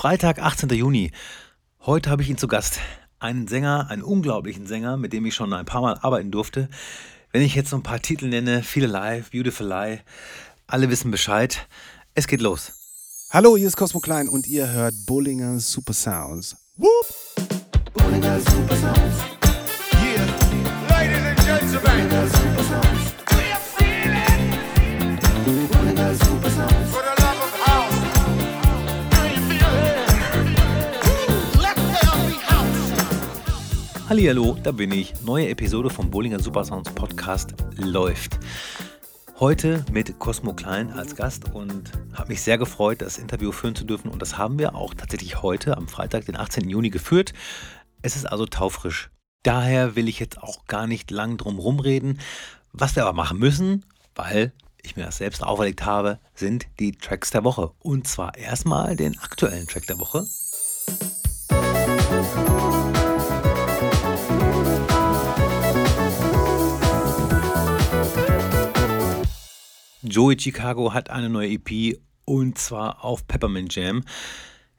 Freitag, 18. Juni. Heute habe ich ihn zu Gast. Einen Sänger, einen unglaublichen Sänger, mit dem ich schon ein paar Mal arbeiten durfte. Wenn ich jetzt so ein paar Titel nenne, Feel Alive, Beautiful Lie, alle wissen Bescheid. Es geht los. Hallo, hier ist Cosmo Klein und ihr hört Bullinger Super Sounds. Whoop! Bullinger Super Sounds. Yeah, ladies and gentlemen, Hallihallo, da bin ich. Neue Episode vom Bollinger Super Sounds Podcast läuft. Heute mit Cosmo Klein als Gast und habe mich sehr gefreut, das Interview führen zu dürfen. Und das haben wir auch tatsächlich heute am Freitag, den 18. Juni, geführt. Es ist also taufrisch. Daher will ich jetzt auch gar nicht lang drum rumreden. Was wir aber machen müssen, weil ich mir das selbst auferlegt habe, sind die Tracks der Woche. Und zwar erstmal den aktuellen Track der Woche. Joey Chicago hat eine neue EP und zwar auf Peppermint Jam.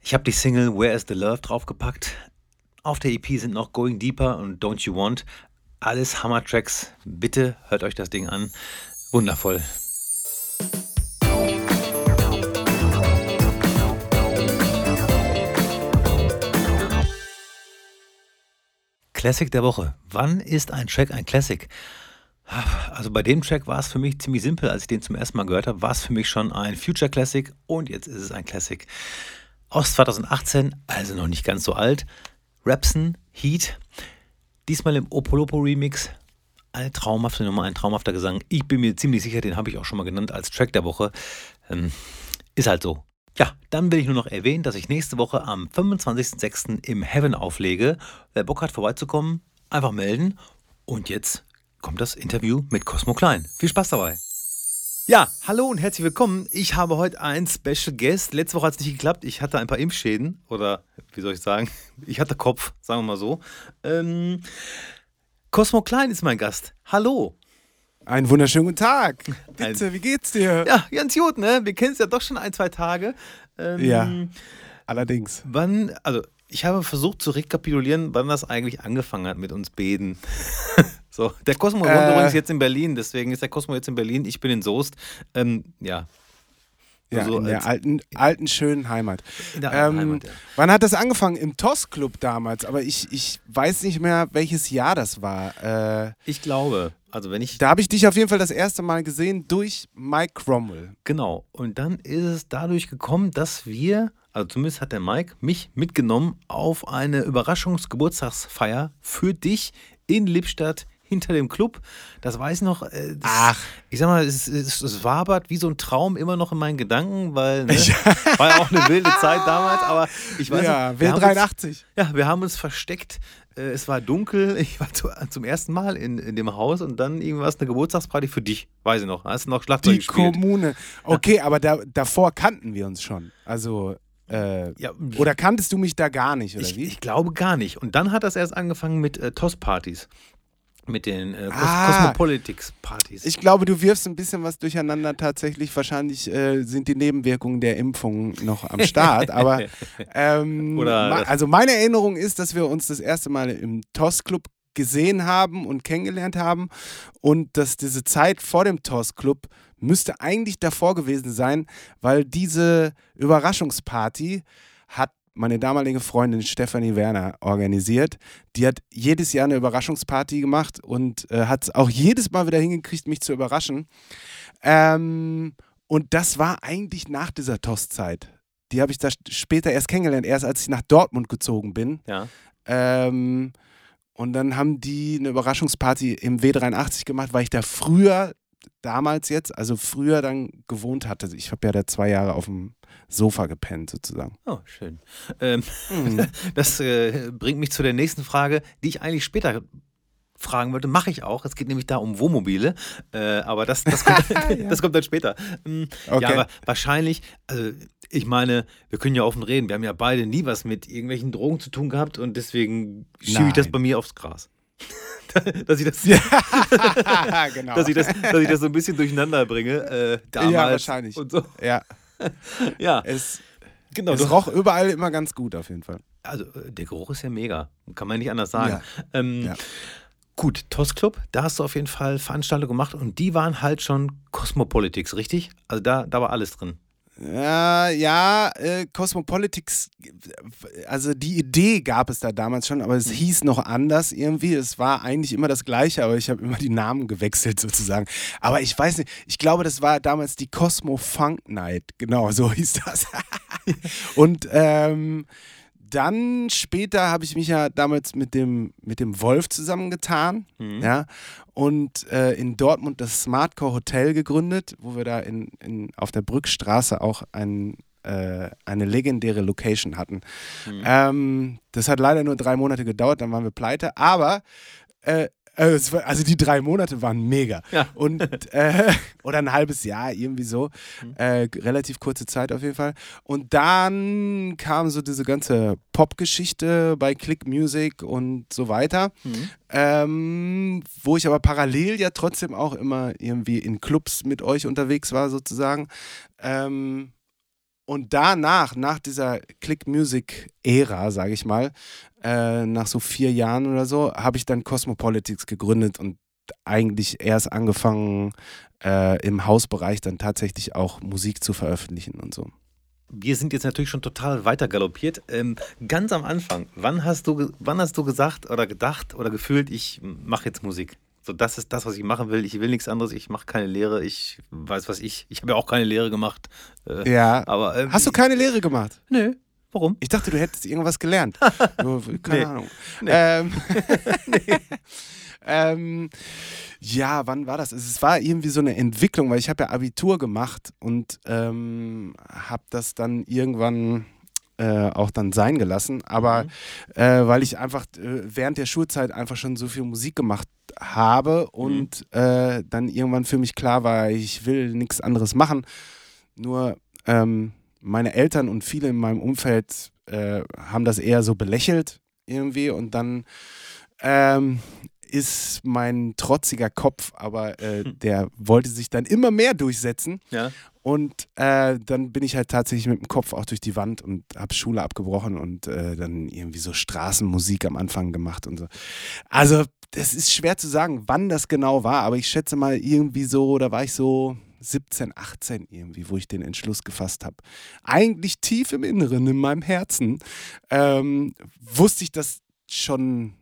Ich habe die Single Where is the Love draufgepackt. Auf der EP sind noch Going Deeper und Don't You Want. Alles Hammer-Tracks. Bitte hört euch das Ding an. Wundervoll. Classic der Woche. Wann ist ein Track ein Classic? Also bei dem Track war es für mich ziemlich simpel, als ich den zum ersten Mal gehört habe, war es für mich schon ein Future Classic und jetzt ist es ein Classic. Aus 2018, also noch nicht ganz so alt. Rapson, Heat, diesmal im Opolopo Remix. Eine traumhafte Nummer, ein traumhafter Gesang. Ich bin mir ziemlich sicher, den habe ich auch schon mal genannt als Track der Woche. Ähm, ist halt so. Ja, dann will ich nur noch erwähnen, dass ich nächste Woche am 25.06. im Heaven auflege. Wer Bock hat, vorbeizukommen, einfach melden. Und jetzt kommt das Interview mit Cosmo Klein. Viel Spaß dabei. Ja, hallo und herzlich willkommen. Ich habe heute einen Special Guest. Letzte Woche hat es nicht geklappt. Ich hatte ein paar Impfschäden oder wie soll ich sagen? Ich hatte Kopf, sagen wir mal so. Ähm, Cosmo Klein ist mein Gast. Hallo. Einen wunderschönen guten Tag. Bitte, wie geht's dir? Ja, ganz gut, ne? Wir kennen es ja doch schon ein, zwei Tage. Ähm, Ja. Allerdings. Wann, also ich habe versucht zu rekapitulieren, wann das eigentlich angefangen hat mit uns Beden. so, der Cosmo wohnt Äh. übrigens jetzt in Berlin, deswegen ist der Cosmo jetzt in Berlin, ich bin in Soest. Ähm, ja. Ja, So in der alten, alten, schönen Heimat. In der alten Ähm, Heimat, ja. Wann hat das angefangen? Im TOS-Club damals, aber ich, ich weiß nicht mehr, welches Jahr das war. Äh, Ich glaube, also wenn ich, da habe ich dich auf jeden Fall das erste Mal gesehen durch Mike Cromwell. genau, und dann ist es dadurch gekommen, dass wir, also zumindest hat der Mike mich mitgenommen auf eine Überraschungsgeburtstagsfeier für dich in Lippstadt hinter dem Club. Das weiß ich noch. äh, Das, Ach. Ich sag mal, es, es, es wabert wie so ein Traum immer noch in meinen Gedanken, weil ne, war ja auch eine wilde Zeit damals, aber ich weiß ja, noch, wir haben uns, W83. ja, wir haben uns versteckt. Äh, Es war dunkel. Ich war zu, zum ersten Mal in, in dem Haus und dann irgendwas eine Geburtstagsparty für dich. Weiß ich noch. Hast du noch Schlagzeug Die gespielt? Kommune. Okay, aber da, davor kannten wir uns schon. Also, äh, Ja, oder kanntest du mich da gar nicht, oder ich, wie? ich glaube gar nicht. Und dann hat das erst angefangen mit äh, TOS-Partys. Mit den äh, Cos Ah. Cosmopolitics-Partys. Ich glaube, du wirfst ein bisschen was durcheinander. Tatsächlich, wahrscheinlich äh, sind die Nebenwirkungen der Impfung noch am Start. aber ähm, also meine Erinnerung ist, dass wir uns das erste Mal im TOS-Club gesehen haben und kennengelernt haben und dass diese Zeit vor dem TOS-Club müsste eigentlich davor gewesen sein, weil diese Überraschungsparty hat meine damalige Freundin Stefanie Werner organisiert. Die hat jedes Jahr eine Überraschungsparty gemacht und äh, hat es auch jedes Mal wieder hingekriegt, mich zu überraschen. Ähm, und das war eigentlich nach dieser TOS-Zeit. Die habe ich da später erst kennengelernt, erst als ich nach Dortmund gezogen bin. ja. Ähm, und dann haben die eine Überraschungsparty im W83 gemacht, weil ich da früher, damals jetzt, also früher dann gewohnt hatte. Ich habe ja da zwei Jahre auf dem Sofa gepennt sozusagen. Oh, schön. Ähm, Mhm. Das äh, bringt mich zu der nächsten Frage, die ich eigentlich später fragen wollte. Mache ich auch. Es geht nämlich da um Wohnmobile. Äh, aber das, das, kommt, das kommt dann später. Ja, Okay. aber wahrscheinlich, also ich meine, wir können ja offen reden. Wir haben ja beide nie was mit irgendwelchen Drogen zu tun gehabt und deswegen schiebe ich das bei mir aufs Gras. dass, ich das, genau. dass, ich das, dass ich das so ein bisschen durcheinander bringe. Äh, damals ja, wahrscheinlich. Und so. Ja, Ja. es, Genau, es roch überall immer ganz gut auf jeden Fall. Also äh, der Geruch ist ja mega. Kann man nicht anders sagen. Ja. Ähm, Ja. Gut, TOS Club, da hast du auf jeden Fall Veranstaltungen gemacht und die waren halt schon Cosmopolitics, richtig? Also da, da war alles drin. Ja, ja, äh, Cosmopolitics, also die Idee gab es da damals schon, aber es Mhm. hieß noch anders irgendwie. Es war eigentlich immer das Gleiche, aber ich habe immer die Namen gewechselt sozusagen. Aber ich weiß nicht, ich glaube, das war damals die Cosmo Funk Night, genau, so hieß das. Und ähm, dann später habe ich mich ja damals mit dem, mit dem Wolf zusammengetan. Ja, und äh, in Dortmund das Smartcore Hotel gegründet, wo wir da in, in, auf der Brückstraße auch ein, äh, eine legendäre Location hatten. Ähm, das hat leider nur drei Monate gedauert, dann waren wir pleite, aber äh, es war, also die drei Monate waren mega. Ja. Und, äh, oder ein halbes Jahr, irgendwie so. Äh, relativ kurze Zeit auf jeden Fall. Und dann kam so diese ganze Pop-Geschichte bei Click Music und so weiter. Ähm, wo ich aber parallel ja trotzdem auch immer irgendwie in Clubs mit euch unterwegs war, sozusagen. Ähm, und danach, nach dieser Click Music-Ära, sage ich mal, äh, nach so vier Jahren oder so, habe ich dann Cosmopolitics gegründet und eigentlich erst angefangen, äh, im Hausbereich dann tatsächlich auch Musik zu veröffentlichen und so. Wir sind jetzt natürlich schon total weiter galoppiert. Ähm, ganz am Anfang, wann hast, du, wann hast du gesagt oder gedacht oder gefühlt, ich mache jetzt Musik? So, das ist das, was ich machen will. Ich will nichts anderes. Ich mache keine Lehre. Ich weiß, was ich. Ich habe ja auch keine Lehre gemacht. Äh, Ja. Aber ähm, Hast du keine Lehre gemacht? Nö. Warum? Ich dachte, du hättest irgendwas gelernt. Keine Nee. Ahnung. Nee. Ähm, ähm, ja, wann war das? Es war irgendwie so eine Entwicklung, weil ich habe ja Abitur gemacht und ähm, habe das dann irgendwann äh, auch dann sein gelassen. Aber äh, weil ich einfach äh, während der Schulzeit einfach schon so viel Musik gemacht habe und äh, dann irgendwann für mich klar war, ich will nichts anderes machen. Nur ähm, meine Eltern und viele in meinem Umfeld haben das eher so belächelt irgendwie und dann ähm, ist mein trotziger Kopf, aber äh, der wollte sich dann immer mehr durchsetzen Ja. Und äh, dann bin ich halt tatsächlich mit dem Kopf auch durch die Wand und habe Schule abgebrochen und äh, dann irgendwie so Straßenmusik am Anfang gemacht und so. Also, das ist schwer zu sagen, wann das genau war, aber ich schätze mal irgendwie so, da war ich so 17, 18 irgendwie, wo ich den Entschluss gefasst habe. Eigentlich tief im Inneren, in meinem Herzen, ähm, wusste ich das schon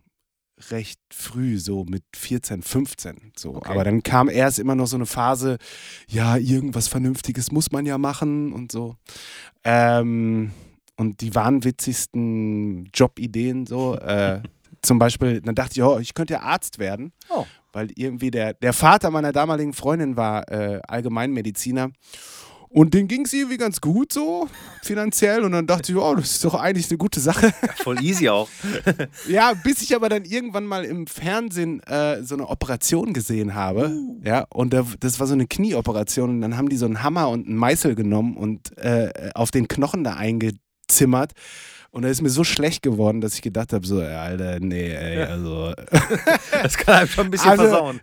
recht früh, so mit 14, 15. So. Okay. Aber dann kam erst immer noch so eine Phase, ja, irgendwas Vernünftiges muss man ja machen und so. Ähm, und die wahnwitzigsten Jobideen so. Äh, zum Beispiel, dann dachte ich, oh, ich könnte ja Arzt werden, Oh. weil irgendwie der, der Vater meiner damaligen Freundin war äh, Allgemeinmediziner. Und denen ging es irgendwie ganz gut so, finanziell. Und dann dachte ich, oh, das ist doch eigentlich eine gute Sache. Voll easy auch. Ja, bis ich aber dann irgendwann mal im Fernsehen äh, so eine Operation gesehen habe. Ja, und da, das war so eine Knieoperation. Und dann haben die so einen Hammer und einen Meißel genommen und äh, auf den Knochen da eingezimmert. Und da ist mir so schlecht geworden, dass ich gedacht habe: so, ja, Alter, nee, ey, also. Das kann einem schon ein bisschen Also- versauen.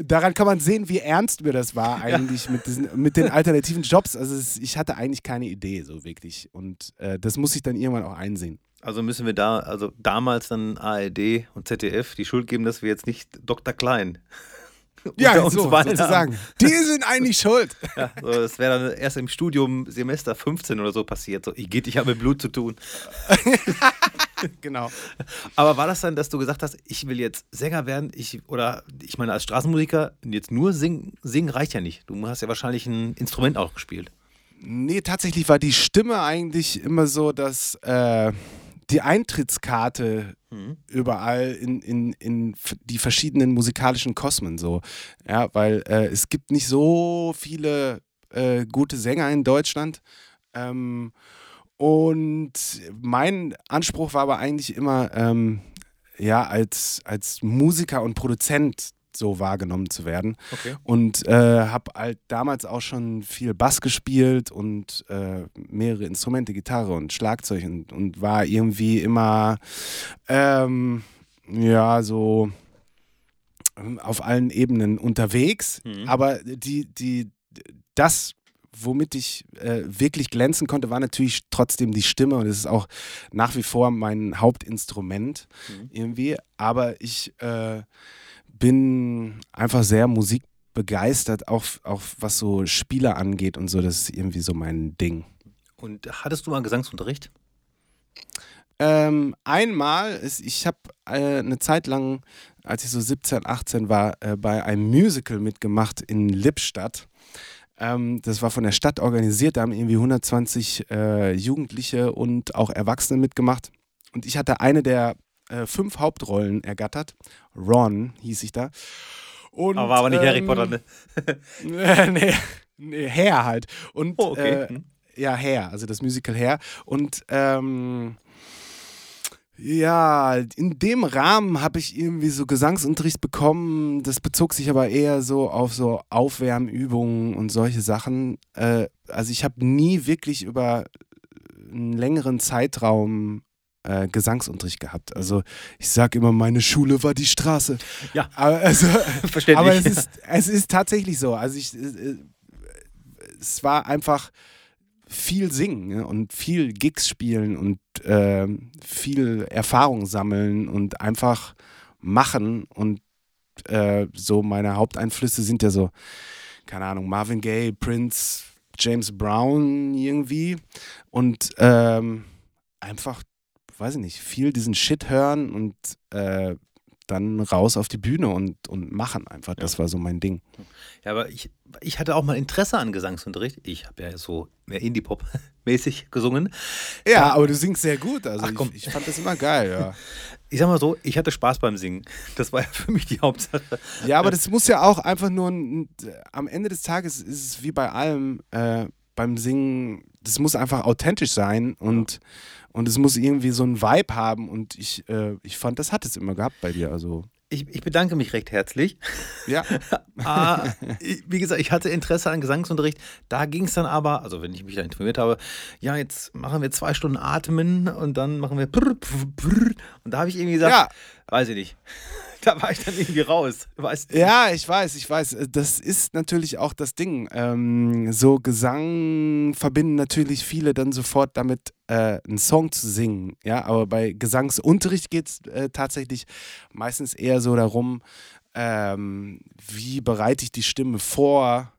Daran kann man sehen, wie ernst mir das war eigentlich mit, diesen, mit den alternativen Jobs. Also es, ich hatte eigentlich keine Idee so wirklich. Und äh, das muss ich dann irgendwann auch einsehen. Also müssen wir da, also damals dann ARD und ZDF die Schuld geben, dass wir jetzt nicht Dr. Klein unter uns so, beiden sozusagen. Die sind eigentlich schuld. Ja, so, das wäre dann erst im Studium Semester 15 oder so passiert. So, ich geht, ich habe mit Blut zu tun. genau. Aber war das dann, dass du gesagt hast, ich will jetzt Sänger werden? Ich, oder ich meine, als Straßenmusiker, jetzt nur singen, singen reicht ja nicht. Du hast ja wahrscheinlich ein Instrument auch gespielt. Nee, tatsächlich war die Stimme eigentlich immer so, dass äh, die Eintrittskarte überall in, in, in die verschiedenen musikalischen Kosmen so. Ja, weil äh, es gibt nicht so viele äh, gute Sänger in Deutschland. Ähm, und mein Anspruch war aber eigentlich immer, ähm, ja, als, als Musiker und Produzent so wahrgenommen zu werden. Okay. Und äh, habe halt damals auch schon viel Bass gespielt und äh, mehrere Instrumente, Gitarre und Schlagzeug und, und war irgendwie immer, ähm, ja, so ähm, auf allen Ebenen unterwegs. Aber die, die, das, womit ich äh, wirklich glänzen konnte, war natürlich trotzdem die Stimme und es ist auch nach wie vor mein Hauptinstrument Mhm. irgendwie. Aber ich äh, bin einfach sehr musikbegeistert, auch, auch was so Spiele angeht und so. Das ist irgendwie so mein Ding. Und hattest du mal Gesangsunterricht? Ähm, einmal, ist, ich habe äh, eine Zeit lang, als ich so 17, 18 war, äh, bei einem Musical mitgemacht in Lippstadt. Ähm, das war von der Stadt organisiert, da haben irgendwie 120 äh, Jugendliche und auch Erwachsene mitgemacht. Und ich hatte eine der äh, fünf Hauptrollen ergattert. Ron hieß ich da. Und, Aber war aber nicht Harry ähm, Potter, ne? nee, nee, Hair halt. Und Oh, okay. äh, Hm. ja, Hair, also das Musical Hair. Und ähm, ja, in dem Rahmen habe ich irgendwie so Gesangsunterricht bekommen. Das bezog sich aber eher so auf so Aufwärmübungen und solche Sachen. Äh, also ich habe nie wirklich über einen längeren Zeitraum äh, Gesangsunterricht gehabt. Also ich sage immer, meine Schule war die Straße. Ja. Aber, also, Verständlich. aber es ist, es ist tatsächlich so. Also ich, äh, es war einfach viel singen ne? und viel Gigs spielen und ähm, viel Erfahrung sammeln und einfach machen. Und äh, so meine Haupteinflüsse sind ja so, keine Ahnung, Marvin Gaye, Prince, James Brown irgendwie. Und ähm, einfach, weiß ich nicht, viel diesen Shit hören und äh, dann raus auf die Bühne und, und machen einfach. Das war so mein Ding. Ja, aber ich, ich hatte auch mal Interesse an Gesangsunterricht. Ich habe ja so mehr Indie-Pop-mäßig gesungen. Ja, aber du singst sehr gut. Also Ach, komm. Ich, ich fand das immer geil, ja. Ich sag mal so, ich hatte Spaß beim Singen. Das war ja für mich die Hauptsache. Ja, aber das muss ja auch einfach nur ein, am Ende des Tages ist es wie bei allem äh, beim Singen, das muss einfach authentisch sein und, und es muss irgendwie so einen Vibe haben und ich, äh, ich fand, das hat es immer gehabt bei dir. Also, Ich, ich bedanke mich recht herzlich. ja. Ah, ich- wie gesagt, ich hatte Interesse an Gesangsunterricht. Da ging es dann aber, also wenn ich mich da informiert habe, ja, jetzt machen wir zwei Stunden Atmen und dann machen wir prr, prr, prr. und da habe ich irgendwie gesagt, Ja. weiß ich nicht. Da war ich dann irgendwie raus. Weißt du? Ja, ich weiß, ich weiß. Das ist natürlich auch das Ding. Ähm, so Gesang verbinden natürlich viele dann sofort damit, äh, einen Song zu singen. Ja, aber bei Gesangsunterricht geht es äh, tatsächlich meistens eher so darum, ähm, wie bereite ich die Stimme vor,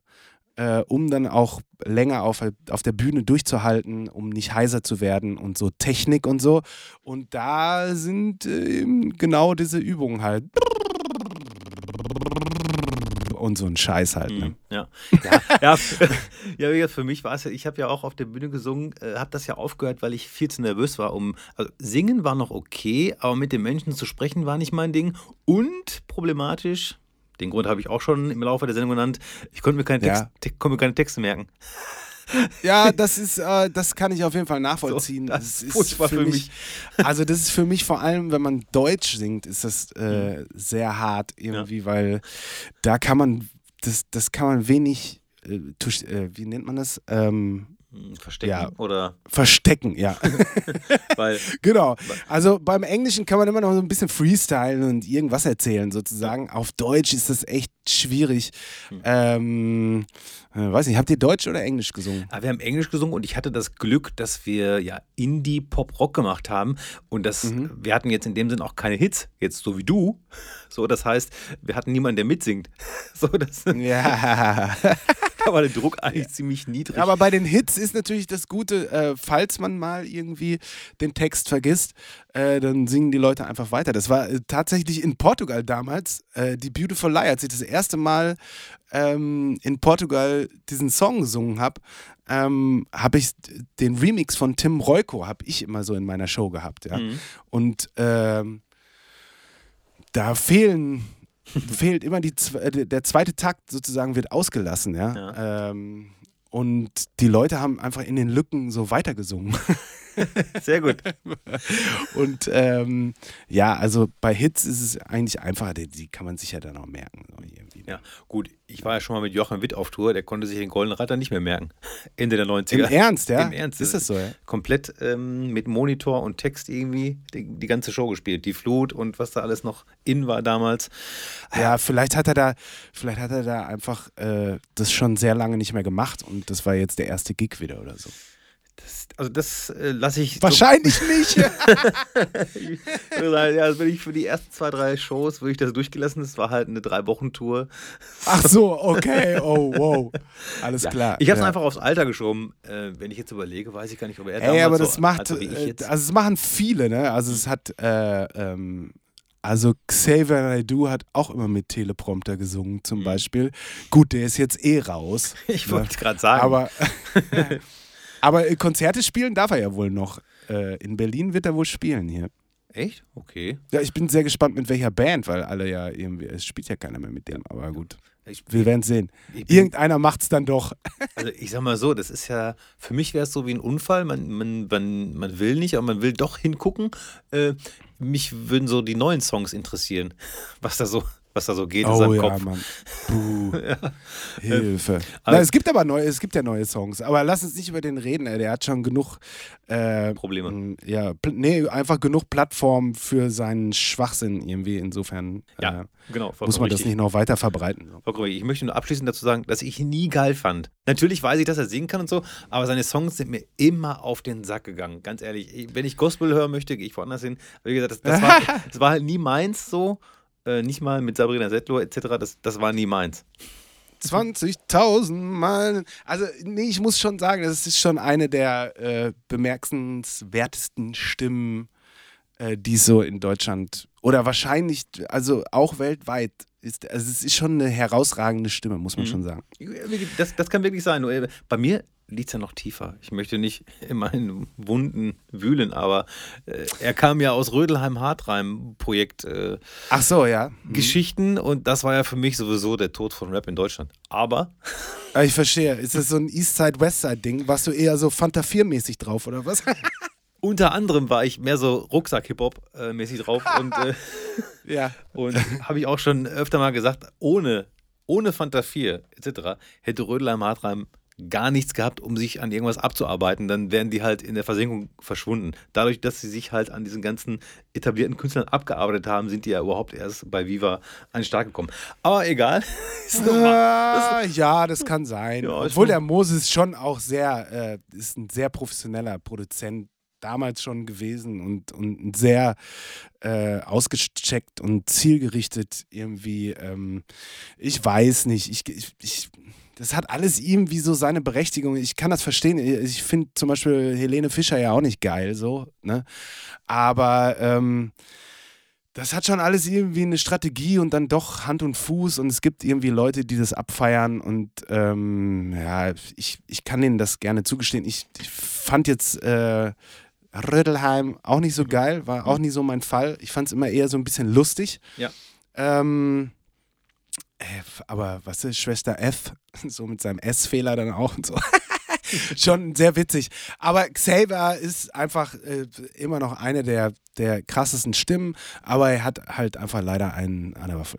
äh, um dann auch länger auf, auf der Bühne durchzuhalten, um nicht heiser zu werden und so Technik und so. Und da sind äh, genau diese Übungen halt. Und so ein Scheiß halt. Ne? Mhm, Ja, ja, ja, ja, für mich war es ja, ich habe ja auch auf der Bühne gesungen, äh, habe das ja aufgehört, weil ich viel zu nervös war. Um, also singen war noch okay, aber mit den Menschen zu sprechen war nicht mein Ding. Und problematisch, den Grund habe ich auch schon im Laufe der Sendung genannt, ich konnte mir keine, Text, Ja. te konnte mir keine Texte merken. Ja, das ist, äh, das kann ich auf jeden Fall nachvollziehen. So, das ist furchtbar für mich. Also das ist für mich vor allem, wenn man Deutsch singt, ist das Mhm. äh, sehr hart irgendwie, weil da kann man, das, das kann man wenig, äh, tusch, äh, wie nennt man das? Ähm, Hm, Verstecken Ja. oder verstecken, ja. weil genau. Also beim Englischen kann man immer noch so ein bisschen freestylen und irgendwas erzählen sozusagen. Auf Deutsch ist das echt schwierig. Hm. Ähm, äh, weiß nicht, habt ihr Deutsch oder Englisch gesungen? Ah, wir haben Englisch gesungen und ich hatte das Glück, dass wir ja Indie Pop Rock gemacht haben und das Mhm. wir hatten jetzt in dem Sinn auch keine Hits, jetzt so wie du. So, das heißt, wir hatten niemanden, der mitsingt. So, das Ja. da war der Druck eigentlich ziemlich niedrig. Aber bei den Hits ist natürlich das Gute, äh, falls man mal irgendwie den Text vergisst, äh, dann singen die Leute einfach weiter. Das war äh, tatsächlich in Portugal damals, äh, die Beautiful Lie, als ich das erste Mal ähm, in Portugal diesen Song gesungen habe, ähm, habe ich den Remix von Tim Royko, habe ich immer so in meiner Show gehabt. Ja? Mhm. Und ähm, da fehlen fehlt immer die, äh, der zweite Takt sozusagen wird ausgelassen, ja. Ähm, und die Leute haben einfach in den Lücken so weitergesungen. Sehr gut. Und ähm, ja, also bei Hits ist es eigentlich einfacher, die, die kann man sich ja dann auch merken. So Ja, gut, ich war ja schon mal mit Joachim Witt auf Tour, der konnte sich den Goldenen Reiter nicht mehr merken. Ende der 90er. Im Ernst, ja? Im Ernst. Ist das so, ja? Komplett ähm, mit Monitor und Text irgendwie die, die ganze Show gespielt. Die Flut und was da alles noch in war damals. Ja, vielleicht hat er da, vielleicht hat er da einfach äh, das schon sehr lange nicht mehr gemacht und das war jetzt der erste Gig wieder oder so. Das, also das äh, lasse ich. Wahrscheinlich nicht. So, ja, also wenn ich für die ersten zwei, drei Shows würde ich das durchgelassen. Es war halt eine Drei-Wochen-Tour. Ach so, okay. Oh, wow. Alles Ja, klar. Ich habe es ja. einfach aufs Alter geschoben. Äh, wenn ich jetzt überlege, weiß ich gar nicht, ob er Ey, aber so das macht, jetzt. also es machen viele, ne? Also es hat, äh, ähm, also Xavier Naidoo hat auch immer mit Teleprompter gesungen Mhm. zum Beispiel. Gut, der ist jetzt eh raus. ich ne? wollte gerade sagen. Aber, aber äh, Konzerte spielen darf er ja wohl noch. Äh, in Berlin wird er wohl spielen hier. Echt? Okay. Ja, ich bin sehr gespannt mit welcher Band, weil alle ja irgendwie, es spielt ja keiner mehr mit dem, aber gut. Ich, Wir werden sehen. Irgendeiner macht's dann doch. Also ich sag mal so, das ist ja, für mich wäre es so wie ein Unfall. Man, man, man, man will nicht, aber man will doch hingucken. Äh, mich würden so die neuen Songs interessieren, was da so, was da so geht in Oh seinem ja, Kopf. Mann. Puh. Hilfe. aber- Na, es gibt aber neue, es gibt ja neue Songs, aber lass uns nicht über den reden. ey. Der hat schon genug äh, Probleme. m, Ja, nee, einfach genug Plattform für seinen Schwachsinn irgendwie. Insofern Ja, äh, genau. muss man das richtig. nicht noch weiter verbreiten. Vollkommen. Ich möchte nur abschließend dazu sagen, dass ich ihn nie geil fand. Natürlich weiß ich, dass er singen kann und so, aber seine Songs sind mir immer auf den Sack gegangen. Ganz ehrlich, ich, wenn ich Gospel hören möchte, gehe ich woanders hin. Aber wie gesagt, das, das, war, das war halt nie meins so. Äh, nicht mal mit Sabrina Settler etc. Das, das war nie meins. 20.000 Mal. Also, nee, ich muss schon sagen, das ist schon eine der äh, bemerkenswertesten Stimmen, äh, die so in Deutschland oder wahrscheinlich, also auch weltweit ist. Also, es ist schon eine herausragende Stimme, muss man Mhm. schon sagen. Das, das kann wirklich sein. Äh, Bei mir liegt es ja noch tiefer. Ich möchte nicht in meinen Wunden wühlen, aber äh, er kam ja aus Rödelheim-Hartreim-Projekt. Äh, Ach so, ja. Mhm. Geschichten und das war ja für mich sowieso der Tod von Rap in Deutschland. Aber Ich verstehe. Ist das so ein Eastside-Westside-Ding? Warst du eher so Fanta 4-mäßig drauf oder was? unter anderem war ich mehr so Rucksack-Hip-Hop-mäßig drauf und, äh, ja. und habe ich auch schon öfter mal gesagt, ohne, ohne Fanta 4 etc. hätte Rödelheim Hartreim gar nichts gehabt, um sich an irgendwas abzuarbeiten, dann wären die halt in der Versenkung verschwunden. Dadurch, dass sie sich halt an diesen ganzen etablierten Künstlern abgearbeitet haben, sind die ja überhaupt erst bei Viva an den Start gekommen. Aber egal. Ist normal. Ah, ja, das kann sein. Ja, Obwohl der Moses schon auch sehr, äh, ist ein sehr professioneller Produzent damals schon gewesen und, und sehr äh, ausgecheckt und zielgerichtet irgendwie. Ähm, ich weiß nicht, ich, ich, ich, das hat alles irgendwie so seine Berechtigung. Ich kann das verstehen. Ich finde zum Beispiel Helene Fischer ja auch nicht geil, so, ne? Aber ähm, das hat schon alles irgendwie eine Strategie und dann doch Hand und Fuß und es gibt irgendwie Leute, die das abfeiern und ähm, ja, ich, ich kann denen das gerne zugestehen. Ich, ich fand jetzt äh, Rödelheim auch nicht so geil, war auch nie so mein Fall. Ich fand es immer eher so ein bisschen lustig. Ja. Ähm, äh, aber was ist Schwester F? So mit seinem S-Fehler dann auch und so. Schon sehr witzig. Aber Xavier ist einfach äh, immer noch eine der, der krassesten Stimmen, aber er hat halt einfach leider einen an der Waffe.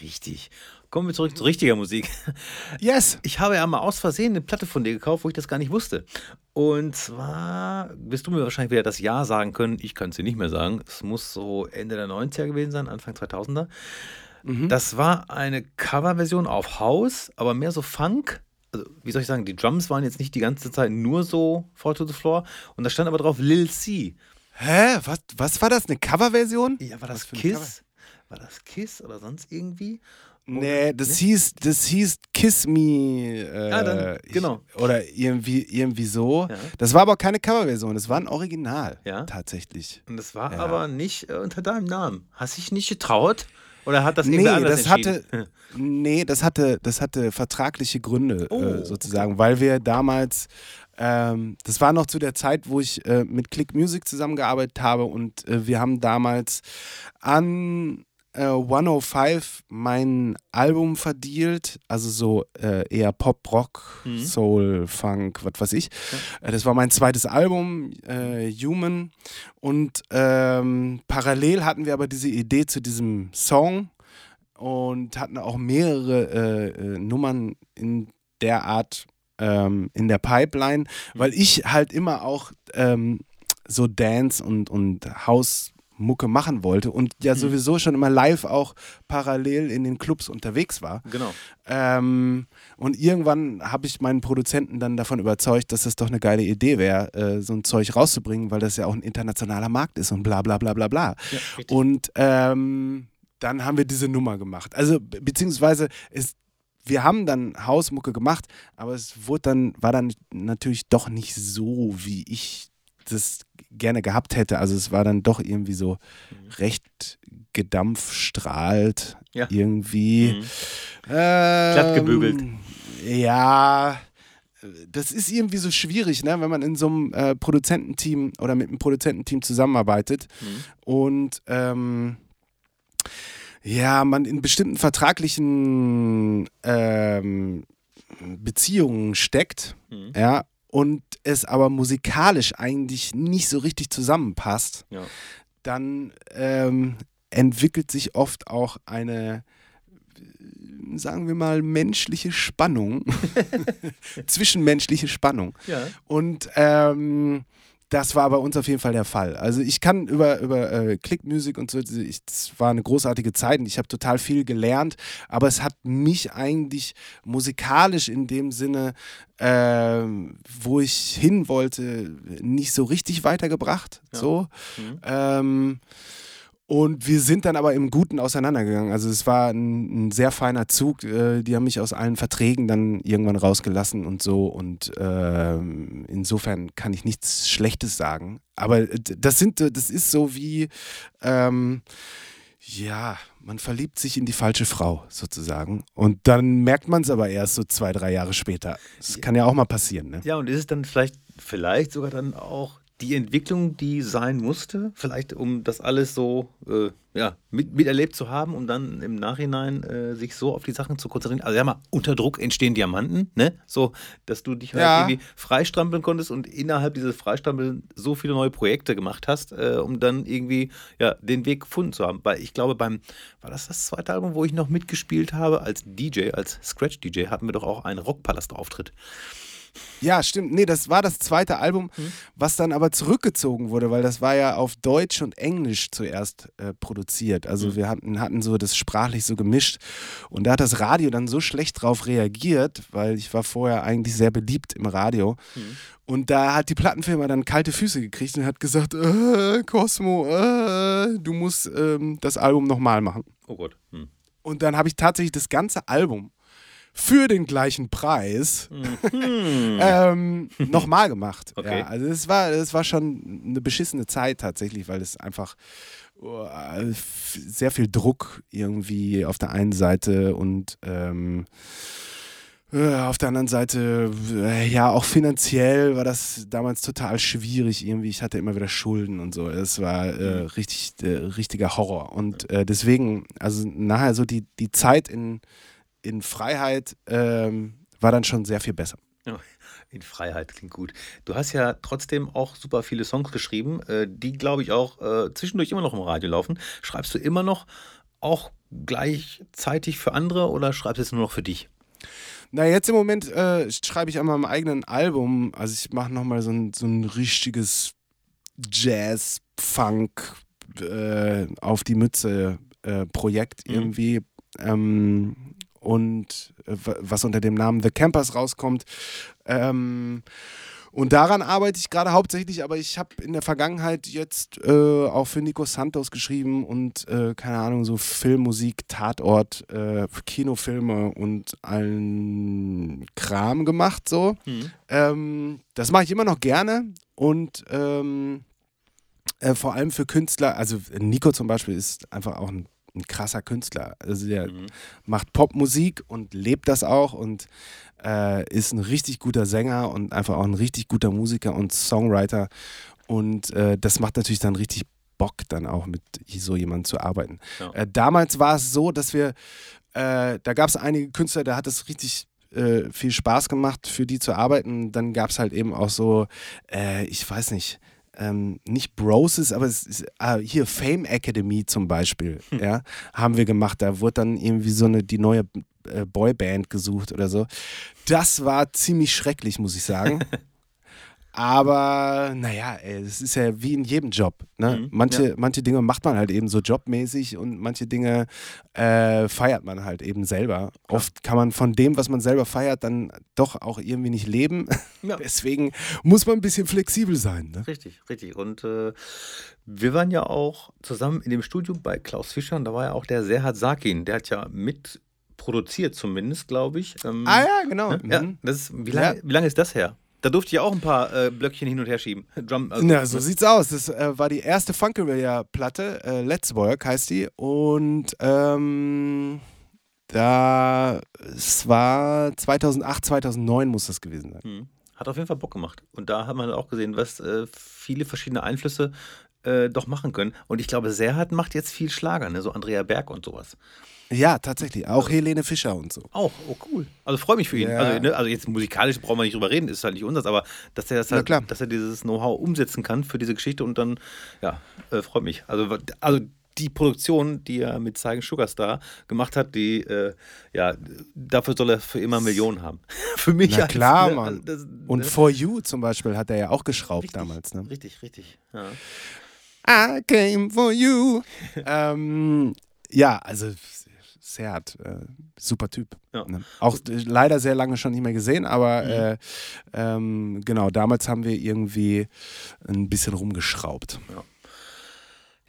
Richtig. Kommen wir zurück zu richtiger Musik. Yes! Ich habe ja mal aus Versehen eine Platte von dir gekauft, wo ich das gar nicht wusste. Und zwar wirst du mir wahrscheinlich wieder das Jahr sagen können. Ich kann es dir nicht mehr sagen. Es muss so Ende der 90er gewesen sein, Anfang 2000er. Mhm. Das war eine Coverversion auf House, aber mehr so Funk. Also, wie soll ich sagen, die Drums waren jetzt nicht die ganze Zeit nur so Fall to the Floor. Und da stand aber drauf Lil C. Hä? Was, was war das? Eine Coverversion? Ja, war das Kiss? War das Kiss oder sonst irgendwie? Nee, das hieß, das hieß Kiss Me. Äh, Ah, dann, ich- genau. Oder irgendwie, irgendwie so. Ja. Das war aber keine Coverversion, das war ein Original. Ja. Tatsächlich. Und das war Ja. aber nicht äh, unter deinem Namen. Hast dich nicht getraut? Oder hat das Nee, irgendwer anders das hatte, nee, das hatte, das hatte vertragliche Gründe Oh, äh, sozusagen, weil wir damals, ähm, das war noch zu der Zeit, wo ich äh, mit Click Music zusammengearbeitet habe und äh, wir haben damals an äh, 105 mein Album verdealt, also so äh, eher Pop, Rock, Mhm. Soul, Funk, was weiß ich. Äh, das war mein zweites Album, äh, Human. Und ähm, parallel hatten wir aber diese Idee zu diesem Song und hatten auch mehrere äh, äh, Nummern in der Art ähm, in der Pipeline, weil ich halt immer auch ähm, so Dance und, und Hausmucke machen wollte und ja sowieso schon immer live auch parallel in den Clubs unterwegs war. Genau. Ähm, und irgendwann habe ich meinen Produzenten dann davon überzeugt, dass das doch eine geile Idee wäre, äh, so ein Zeug rauszubringen, weil das ja auch ein internationaler Markt ist und bla bla bla bla bla. Ja, und ähm, dann haben wir diese Nummer gemacht. Also be beziehungsweise es, wir haben dann Hausmucke gemacht, aber es wurde dann, war dann natürlich doch nicht so, wie ich das gerne gehabt hätte. Also es war dann doch irgendwie so recht gedampfstrahlt Ja. irgendwie. Mhm. Ähm, Glatt gebügelt. Ja, das ist irgendwie so schwierig, ne? wenn man in so einem äh, Produzententeam oder mit einem Produzententeam zusammenarbeitet Mhm. und ähm, ja, man in bestimmten vertraglichen ähm, Beziehungen steckt, Mhm. ja, und es aber musikalisch eigentlich nicht so richtig zusammenpasst, Ja. dann ähm, entwickelt sich oft auch eine, sagen wir mal, menschliche Spannung, zwischenmenschliche Spannung. Ja. Und ähm, das war bei uns auf jeden Fall der Fall. Also ich kann über, über äh, Click-Music und so, ich, das war eine großartige Zeit und ich habe total viel gelernt, aber es hat mich eigentlich musikalisch in dem Sinne, ähm, wo ich hin wollte, nicht so richtig weitergebracht. Ja. So. Mhm. Ähm, und wir sind dann aber im Guten auseinandergegangen. Also es war ein, ein sehr feiner Zug. Äh, die haben mich aus allen Verträgen dann irgendwann rausgelassen und so. Und ähm, insofern kann ich nichts Schlechtes sagen. Aber äh, das sind, äh, das ist so wie, ähm, ja, man verliebt sich in die falsche Frau sozusagen. Und dann merkt man es aber erst so zwei, drei Jahre später. Das kann ja auch mal passieren. Ne? Ja, und ist es dann vielleicht, vielleicht sogar dann auch die Entwicklung, die sein musste, vielleicht um das alles so äh, ja, mit, miterlebt zu haben, um dann im Nachhinein äh, sich so auf die Sachen zu konzentrieren. Also ja mal, unter Druck entstehen Diamanten, ne? So, dass du dich halt Ja. irgendwie freistrampeln konntest und innerhalb dieses Freistrampeln so viele neue Projekte gemacht hast, äh, um dann irgendwie ja, den Weg gefunden zu haben. Weil ich glaube, beim, war das das zweite Album, wo ich noch mitgespielt habe als DJ, als Scratch-DJ, hatten wir doch auch einen Rockpalast-Auftritt. Ja, stimmt. Nee, das war das zweite Album, was dann aber zurückgezogen wurde, weil das war ja auf Deutsch und Englisch zuerst äh, produziert. Also wir hatten, hatten so das sprachlich so gemischt. Und da hat das Radio dann so schlecht drauf reagiert, weil ich war vorher eigentlich sehr beliebt im Radio. Und da hat die Plattenfirma dann kalte Füße gekriegt und hat gesagt, äh, Cosmo, äh, du musst ähm, das Album nochmal machen. Oh Gott. Hm. Und dann habe ich tatsächlich das ganze Album für den gleichen Preis ähm, nochmal gemacht. Okay. Ja, also es war, es war schon eine beschissene Zeit tatsächlich, weil es einfach oh, sehr viel Druck irgendwie auf der einen Seite und ähm, äh, auf der anderen Seite, äh, ja, auch finanziell war das damals total schwierig irgendwie. Ich hatte immer wieder Schulden und so. Es war äh, richtig, äh, richtiger Horror. Und äh, deswegen, also nachher so die, die Zeit in, in Freiheit ähm, war dann schon sehr viel besser. Ja, In Freiheit klingt gut. Du hast ja trotzdem auch super viele Songs geschrieben, äh, die, glaube ich, auch äh, zwischendurch immer noch im Radio laufen. Schreibst du immer noch auch gleichzeitig für andere oder schreibst du es nur noch für dich? Na, jetzt im Moment äh, schreibe ich an meinem eigenen Album. Also ich mache nochmal so ein, so ein richtiges Jazz-Funk äh, auf die Mütze äh, Projekt Mhm. irgendwie. Ähm, und äh, wa- was unter dem Namen The Campers rauskommt. Ähm, und daran arbeite ich gerade hauptsächlich, aber ich habe in der Vergangenheit jetzt äh, auch für Nico Santos geschrieben und äh, keine Ahnung, so Filmmusik, Tatort, äh, Kinofilme und allen Kram gemacht so. Ähm, das mache ich immer noch gerne und ähm, äh, vor allem für Künstler, also Nico zum Beispiel ist einfach auch ein, ein krasser Künstler. Also der macht Popmusik und lebt das auch und äh, ist ein richtig guter Sänger und einfach auch ein richtig guter Musiker und Songwriter. Und äh, das macht natürlich dann richtig Bock, dann auch mit so jemandem zu arbeiten. Ja. Äh, damals war es so, dass wir, äh, da gab es einige Künstler, da hat es richtig äh, viel Spaß gemacht, für die zu arbeiten. Dann gab es halt eben auch so, äh, ich weiß nicht, ähm, nicht Broses, aber es ist, ah, hier Fame Academy zum Beispiel, ja, haben wir gemacht. Da wurde dann irgendwie so eine, die neue äh, Boyband gesucht oder so. Das war ziemlich schrecklich, muss ich sagen. Aber naja, es ist ja wie in jedem Job. Ne? Mhm, manche, manche Dinge macht man halt eben so jobmäßig und manche Dinge äh, feiert man halt eben selber. Oft kann man von dem, was man selber feiert, dann doch auch irgendwie nicht leben. Ja. Deswegen muss man ein bisschen flexibel sein. Ne? Richtig, richtig. Und äh, wir waren ja auch zusammen in dem Studio bei Klaus Fischer und da war ja auch der Serhat Sakin, der hat ja mit produziert zumindest, glaube ich. Ähm, Ah ja, genau. ne? ja, Mhm. das ist, wie lange wie lange ist das her? Da durfte ich auch ein paar äh, Blöckchen hin und her schieben. Drum, also, Ja, so sieht's aus. Das äh, war die erste Funkeria-Platte, äh, Let's Work heißt die. Und ähm, da, es war 2008, 2009 muss das gewesen sein. Hm. Hat auf jeden Fall Bock gemacht. Und da hat man auch gesehen, was äh, viele verschiedene Einflüsse äh, doch machen können. Und ich glaube, Serhat macht jetzt viel Schlager, ne? so Andrea Berg und sowas. Ja, tatsächlich. Auch Helene Fischer und so. Auch, oh cool. Also freue mich für ihn. Ja. Also, ne, also jetzt musikalisch brauchen wir nicht drüber reden, ist halt nicht unseres, aber dass er das halt, klar. dass er dieses Know-how umsetzen kann für diese Geschichte und dann, ja, äh, freut mich. Also, also die Produktion, die er mit Zeigen Sugarstar gemacht hat, die, äh, ja, dafür soll er für immer Millionen haben. für mich Na als, klar, ne, Mann. das- Und ne? For You zum Beispiel hat er ja auch geschraubt Richtig, damals. Ne? Richtig, richtig. Ja. I came for you. ähm, ja, also Seat, äh, super Typ. Ja. Ne? Auch äh, leider sehr lange schon nicht mehr gesehen, aber äh, ähm, genau, damals haben wir irgendwie ein bisschen rumgeschraubt.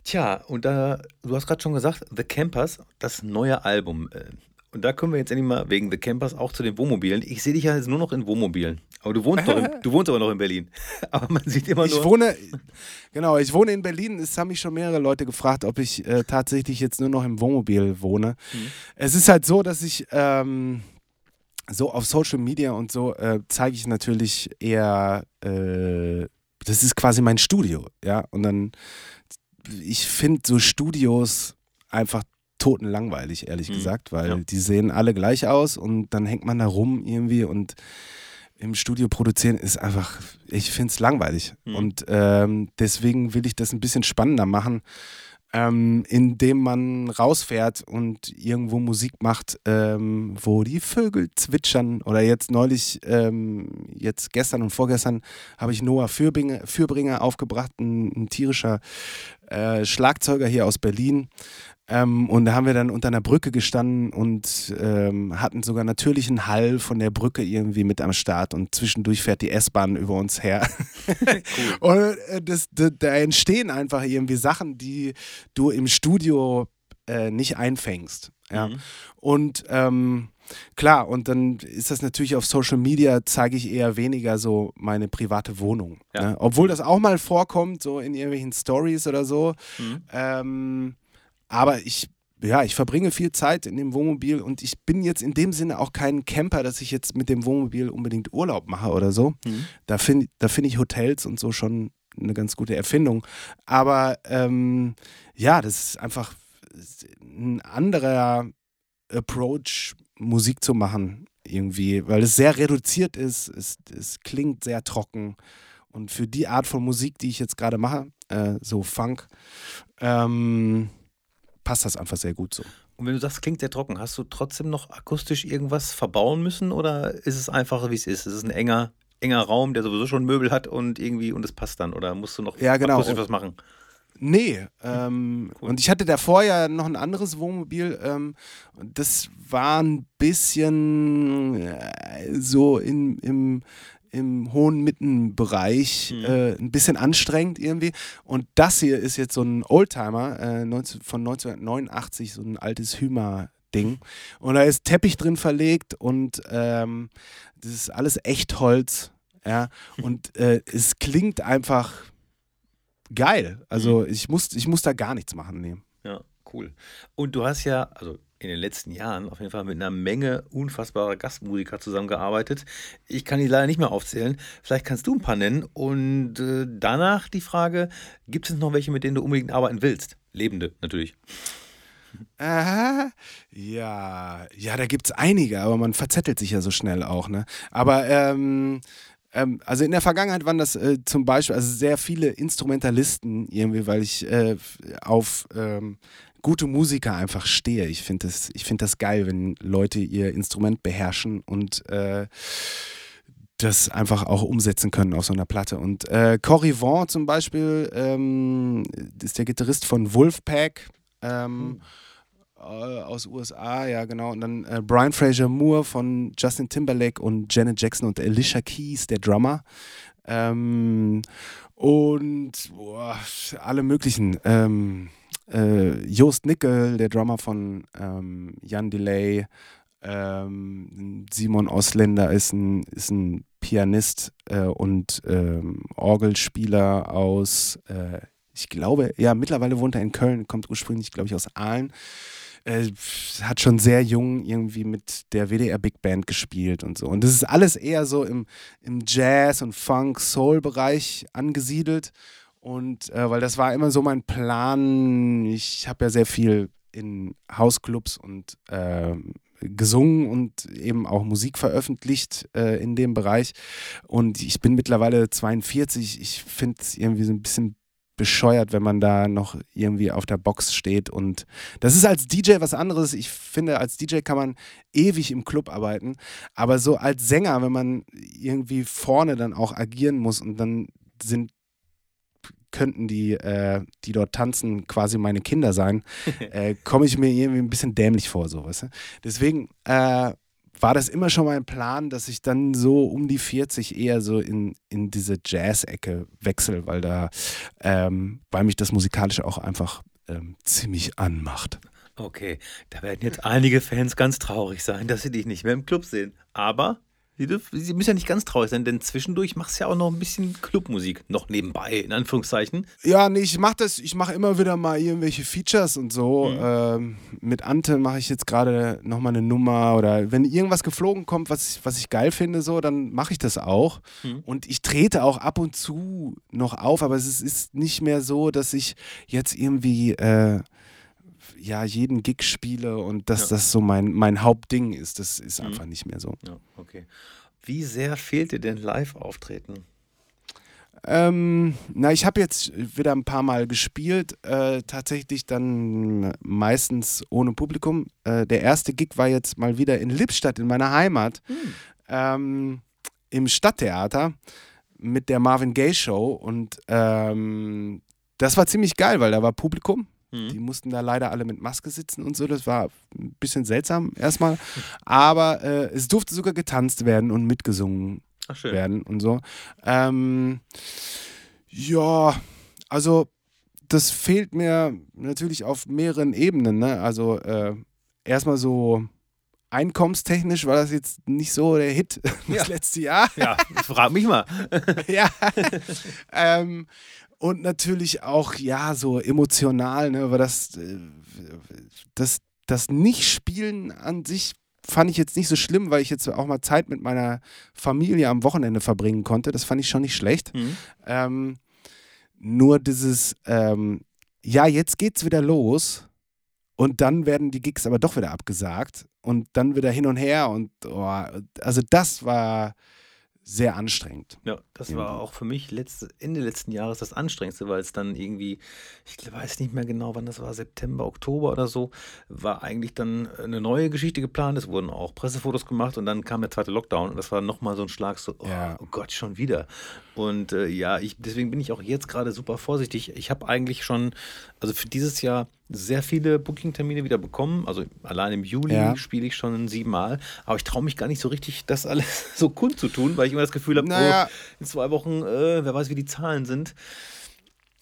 Tja, und da, du hast gerade schon gesagt, The Campers, das neue Album. Und da können wir jetzt endlich mal wegen The Campers auch zu den Wohnmobilen. Ich sehe dich ja jetzt nur noch in Wohnmobilen. Aber du wohnst, doch du wohnst aber noch in Berlin. Aber man sieht immer Ich nur. wohne, genau, ich wohne in Berlin. Es haben mich schon mehrere Leute gefragt, ob ich äh, tatsächlich jetzt nur noch im Wohnmobil wohne. Es ist halt so, dass ich ähm, so auf Social Media und so äh, zeige ich natürlich eher, äh, das ist quasi mein Studio, ja. Und dann, ich finde so Studios einfach totenlangweilig, ehrlich Mhm, gesagt, weil ja. die sehen alle gleich aus und dann hängt man da rum irgendwie und im Studio produzieren ist einfach, ich finde es langweilig. Mhm. Und ähm, deswegen will ich das ein bisschen spannender machen, ähm, indem man rausfährt und irgendwo Musik macht, ähm, wo die Vögel zwitschern. Oder jetzt neulich, ähm, jetzt gestern und vorgestern, habe ich Noah Fürbringer, Fürbringer aufgebracht, ein, ein tierischer äh, Schlagzeuger hier aus Berlin. Ähm, und da haben wir dann unter einer Brücke gestanden und ähm, hatten sogar natürlichen Hall von der Brücke irgendwie mit am Start und zwischendurch fährt die S-Bahn über uns her. und äh, das, da, da entstehen einfach irgendwie Sachen, die du im Studio äh, nicht einfängst. Ja. Mhm. Und ähm, klar, und dann ist das natürlich auf Social Media, zeige ich eher weniger so meine private Wohnung. Ja. Ne? Obwohl das auch mal vorkommt, so in irgendwelchen Stories oder so. Mhm. Ähm, aber ich, ja, ich verbringe viel Zeit in dem Wohnmobil und ich bin jetzt in dem Sinne auch kein Camper, dass ich jetzt mit dem Wohnmobil unbedingt Urlaub mache oder so. Mhm. Da finde da find ich Hotels und so schon eine ganz gute Erfindung. Aber ähm, ja, das ist einfach ein anderer Approach, Musik zu machen irgendwie, weil es sehr reduziert ist, es, es klingt sehr trocken. Und für die Art von Musik, die ich jetzt gerade mache, äh, so Funk, ähm, passt das einfach sehr gut so. Und wenn du sagst, klingt sehr trocken, hast du trotzdem noch akustisch irgendwas verbauen müssen oder ist es einfach, wie es ist? Es ist ein enger, enger Raum, der sowieso schon Möbel hat und irgendwie und es passt dann oder musst du noch Ja, genau. akustisch was machen? Nee, ähm, Cool. und ich hatte davor ja noch ein anderes Wohnmobil. Ähm, und das war ein bisschen äh, so in, im, im hohen Mittenbereich Mhm. äh, ein bisschen anstrengend irgendwie. Und das hier ist jetzt so ein Oldtimer äh, 19, von 1989, so ein altes Hümer-Ding. Und da ist Teppich drin verlegt und ähm, das ist alles Echtholz. Ja, und äh, es klingt einfach geil. Also ich muss, ich muss da gar nichts machen. Nee. Ja, cool. Und du hast ja, also in den letzten Jahren auf jeden Fall mit einer Menge unfassbarer Gastmusiker zusammengearbeitet. Ich kann die leider nicht mehr aufzählen. Vielleicht kannst du ein paar nennen. Und äh, danach die Frage: Gibt es noch welche, mit denen du unbedingt arbeiten willst? Lebende, natürlich. Äh, ja, ja, da gibt es einige, aber man verzettelt sich ja so schnell auch, ne? Aber ähm, Ähm, also in der Vergangenheit waren das äh, zum Beispiel also sehr viele Instrumentalisten irgendwie, weil ich äh, auf ähm, gute Musiker einfach stehe. Ich finde das, ich find das geil, wenn Leute ihr Instrument beherrschen und äh, das einfach auch umsetzen können auf so einer Platte. Und äh, Cory Vaughn zum Beispiel ähm, ist der Gitarrist von Wolfpack. Ähm, äh, aus USA, ja genau. Und dann äh, Brian Fraser Moore von Justin Timberlake und Janet Jackson und Alicia Keys, der Drummer. Ähm, und boah, alle möglichen. Äh, Joost Nickel, der Drummer von ähm, Jan Delay. Ähm, Simon Ausländer ist ein, ist ein Pianist äh, und ähm, Orgelspieler aus, äh, ich glaube, ja, mittlerweile wohnt er in Köln, kommt ursprünglich, glaube ich, aus Aalen äh, hat schon sehr jung irgendwie mit der WDR Big Band gespielt und so. Und das ist alles eher so im, im Jazz- und Funk-Soul-Bereich angesiedelt. Und äh, weil das war immer so mein Plan, ich habe ja sehr viel in Hausclubs und äh, gesungen und eben auch Musik veröffentlicht äh, in dem Bereich. Und ich bin mittlerweile 42. Ich finde es irgendwie so ein bisschen bescheuert, wenn man da noch irgendwie auf der Box steht. Und das ist als DJ was anderes. Ich finde, als DJ kann man ewig im Club arbeiten. Aber so als Sänger, wenn man irgendwie vorne dann auch agieren muss und dann sind könnten die, äh, die dort tanzen, quasi meine Kinder sein, äh, komme ich mir irgendwie ein bisschen dämlich vor, so, weißt du? Deswegen äh, war das immer schon mein Plan, dass ich dann so um die 40 eher so in, in diese Jazz-Ecke wechsle, weil da, ähm, weil mich das musikalische auch einfach ähm, ziemlich anmacht. Okay, da werden jetzt einige Fans ganz traurig sein, dass sie dich nicht mehr im Club sehen. Aber Sie, dürf, Sie müssen ja nicht ganz traurig sein, denn zwischendurch machst du ja auch noch ein bisschen Clubmusik, noch nebenbei, in Anführungszeichen. Ja, nee, ich mache das, ich mache immer wieder mal irgendwelche Features und so. Mhm. Ähm, mit Ante mache ich jetzt gerade nochmal eine Nummer oder wenn irgendwas geflogen kommt, was ich, was ich geil finde, so, dann mache ich das auch. Mhm. Und ich trete auch ab und zu noch auf, aber es ist, ist nicht mehr so, dass ich jetzt irgendwie äh, ja, jeden Gig spiele und dass Ja. das so mein, mein Hauptding ist. Das ist Mhm. einfach nicht mehr so. Ja, okay. Wie sehr fehlt dir denn Live-Auftreten? Ähm, na, ich habe jetzt wieder ein paar Mal gespielt, äh, tatsächlich dann meistens ohne Publikum. Äh, der erste Gig war jetzt mal wieder in Lippstadt, in meiner Heimat, ähm, im Stadttheater mit der Marvin Gaye Show und ähm, das war ziemlich geil, weil da war Publikum. Mhm. Die mussten da leider alle mit Maske sitzen und so. Das war ein bisschen seltsam erstmal. Aber äh, es durfte sogar getanzt werden und mitgesungen Ach, werden und so. Ähm, ja, also das fehlt mir natürlich auf mehreren Ebenen. Ne? Also äh, erstmal so einkommenstechnisch war das jetzt nicht so der Hit das Ja. letzte Jahr. Ja, frag mich mal. ja. ähm, und natürlich auch, ja, so emotional, ne, aber das, äh, das, das Nicht-Spielen an sich fand ich jetzt nicht so schlimm, weil ich jetzt auch mal Zeit mit meiner Familie am Wochenende verbringen konnte. Das fand ich schon nicht schlecht. Mhm. Ähm, nur dieses, ähm, ja, jetzt geht's wieder los und dann werden die Gigs aber doch wieder abgesagt und dann wieder hin und her und oh, also das war sehr anstrengend. Ja, das war auch für mich letzte, Ende letzten Jahres das Anstrengendste, weil es dann irgendwie, ich weiß nicht mehr genau, wann das war, September, Oktober oder so, war eigentlich dann eine neue Geschichte geplant. Es wurden auch Pressefotos gemacht und dann kam der zweite Lockdown und das war nochmal so ein Schlag, so, oh, Ja. oh Gott, schon wieder. Und äh, ja, ich, deswegen bin ich auch jetzt gerade super vorsichtig. Ich habe eigentlich schon, also für dieses Jahr sehr viele Booking-Termine wieder bekommen. Also allein im Juli Ja. spiele ich schon siebenmal. Aber ich traue mich gar nicht so richtig, das alles so kundzutun, weil ich immer das Gefühl habe, Naja. oh, in zwei Wochen, äh, wer weiß, wie die Zahlen sind.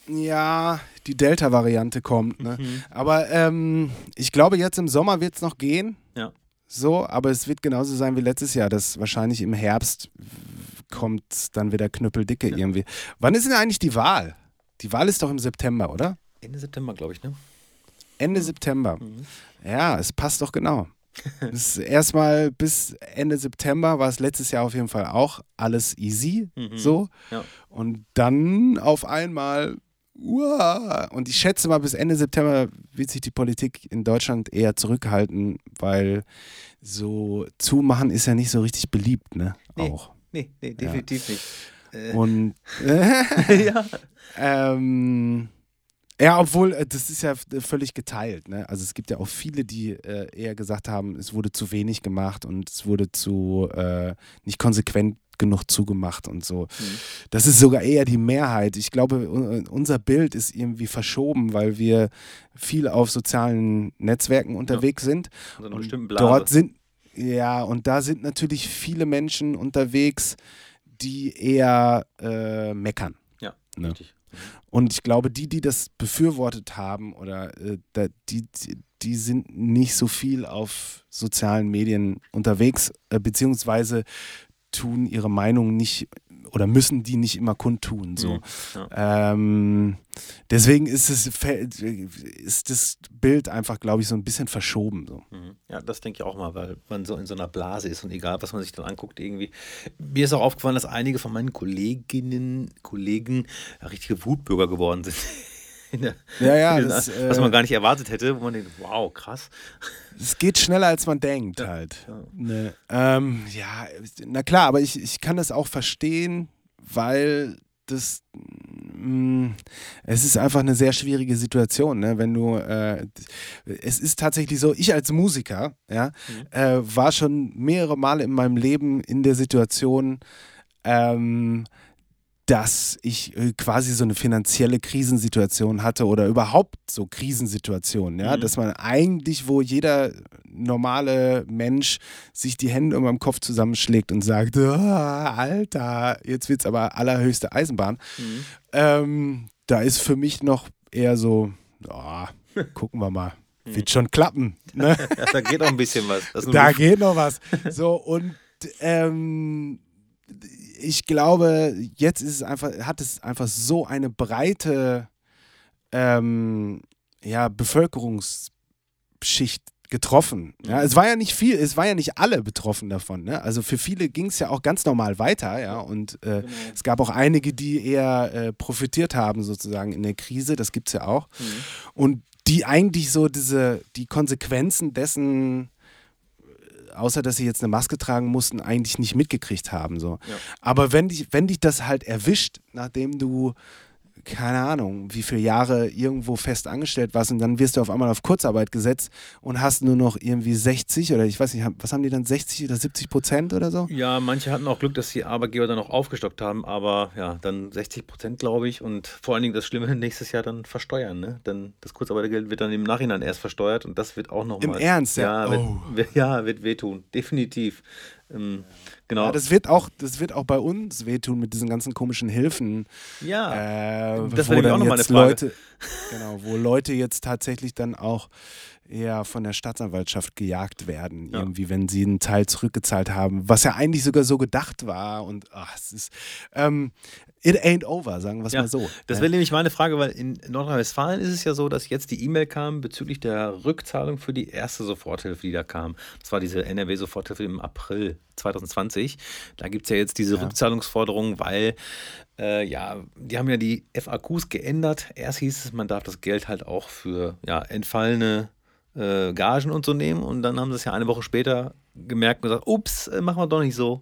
Ja, die Delta-Variante kommt. Ne? Mhm. Aber ähm, ich glaube, jetzt im Sommer wird es noch gehen. Ja. So, aber es wird genauso sein wie letztes Jahr, dass wahrscheinlich im Herbst kommt dann wieder Knüppeldicke Ja. irgendwie. Wann ist denn eigentlich die Wahl? Die Wahl ist doch im September, oder? Ende September, glaube ich, ne? Ende September. Mhm. Ja, es passt doch genau. Erstmal bis Ende September war es letztes Jahr auf jeden Fall auch alles easy Mhm. so. Ja. Und dann auf einmal, uah, und ich schätze mal, bis Ende September wird sich die Politik in Deutschland eher zurückhalten, weil so zumachen ist ja nicht so richtig beliebt, ne? Nee. Auch. Nee, nee, definitiv nicht. Äh, Und ja. ähm, ja, obwohl, äh, das ist ja f- völlig geteilt. Ne? Also es gibt ja auch viele, die äh, eher gesagt haben, es wurde zu wenig gemacht und es wurde zu äh, nicht konsequent genug zugemacht und so. Das ist sogar eher die Mehrheit. Ich glaube, un- unser Bild ist irgendwie verschoben, weil wir viel auf sozialen Netzwerken unterwegs sind. So eine Und dort sind, ja, und da sind natürlich viele Menschen unterwegs, die eher äh, meckern. ja, Ne. richtig. Und ich glaube, die, die das befürwortet haben oder äh, die, die sind nicht so viel auf sozialen Medien unterwegs, äh, beziehungsweise tun ihre Meinung nicht oder müssen die nicht immer kundtun. So. Mhm, ja. Ähm, deswegen ist, es, ist das Bild einfach, glaube ich, so ein bisschen verschoben. So. Mhm. Ja, das denke ich auch mal, weil man so in so einer Blase ist und egal, was man sich dann anguckt, irgendwie. Mir ist auch aufgefallen, dass einige von meinen Kolleginnen, Kollegen richtige Wutbürger geworden sind. Der, Ja, ja, in das, der, was äh, man gar nicht erwartet hätte, wo man denkt, wow, krass. Es geht schneller, als man denkt, halt. Ne, ähm, ja, na klar, aber ich, ich kann das auch verstehen, weil das. mh, es ist einfach eine sehr schwierige Situation, ne? wenn du. Äh, es ist tatsächlich so, ich als Musiker, ja, äh, war schon mehrere Male in meinem Leben in der Situation, ähm, dass ich äh, quasi so eine finanzielle Krisensituation hatte oder überhaupt so Krisensituationen, ja, Mhm. dass man eigentlich, wo jeder normale Mensch sich die Hände um den Kopf zusammenschlägt und sagt, "Ah, Alter, jetzt wird's aber allerhöchste Eisenbahn. Mhm. Ähm, da ist für mich noch eher so, ja, gucken wir mal, wird schon klappen. Ne? Da geht auch ein bisschen was. Da geht noch was. So, und ähm, ich glaube, jetzt ist es einfach, hat es einfach so eine breite ähm, ja, Bevölkerungsschicht getroffen. Ja, es war ja nicht viel, es war ja nicht alle betroffen davon. Ne? Also für viele ging es ja auch ganz normal weiter, ja. Und äh, Genau. es gab auch einige, die eher äh, profitiert haben, sozusagen in der Krise, das gibt es ja auch. Mhm. Und die eigentlich so diese, die Konsequenzen dessen, außer dass sie jetzt eine Maske tragen mussten, eigentlich nicht mitgekriegt haben. So. Ja. Aber wenn dich, wenn dich das halt erwischt, nachdem du, keine Ahnung, wie viele Jahre irgendwo fest angestellt warst und dann wirst du auf einmal auf Kurzarbeit gesetzt und hast nur noch irgendwie 60 oder ich weiß nicht, was haben die dann, 60 oder 70 Prozent oder so? Ja, manche hatten auch Glück, dass die Arbeitgeber dann noch aufgestockt haben, aber ja, dann 60 Prozent, glaube ich. Und vor allen Dingen das Schlimme nächstes Jahr dann versteuern, ne? Denn das Kurzarbeitergeld wird dann im Nachhinein erst versteuert und das wird auch nochmal. Im Ernst, ja? Ja, Oh. wird, ja, wird wehtun, definitiv. Ähm, genau. Ja, das wird auch, das wird auch bei uns wehtun mit diesen ganzen komischen Hilfen. Ja, Äh, Das wäre auch noch mal jetzt eine Frage. Leute, genau, wo Leute jetzt tatsächlich dann auch eher von der Staatsanwaltschaft gejagt werden, Ja. irgendwie, wenn sie einen Teil zurückgezahlt haben, was ja eigentlich sogar so gedacht war und ach, es ist, ähm, it ain't over, sagen wir es Ja, mal so. Das ne? wäre nämlich meine Frage, weil in Nordrhein-Westfalen ist es ja so, dass jetzt die E-Mail kam bezüglich der Rückzahlung für die erste Soforthilfe, die da kam. Das war diese NRW-Soforthilfe im April 2020. Da gibt es ja jetzt diese Rückzahlungsforderung, weil äh, ja, die haben ja die FAQs geändert. Erst hieß es, man darf das Geld halt auch für ja, entfallene äh, Gagen und so nehmen. Und dann haben sie es ja eine Woche später gemerkt und gesagt, ups, äh, machen wir doch nicht so.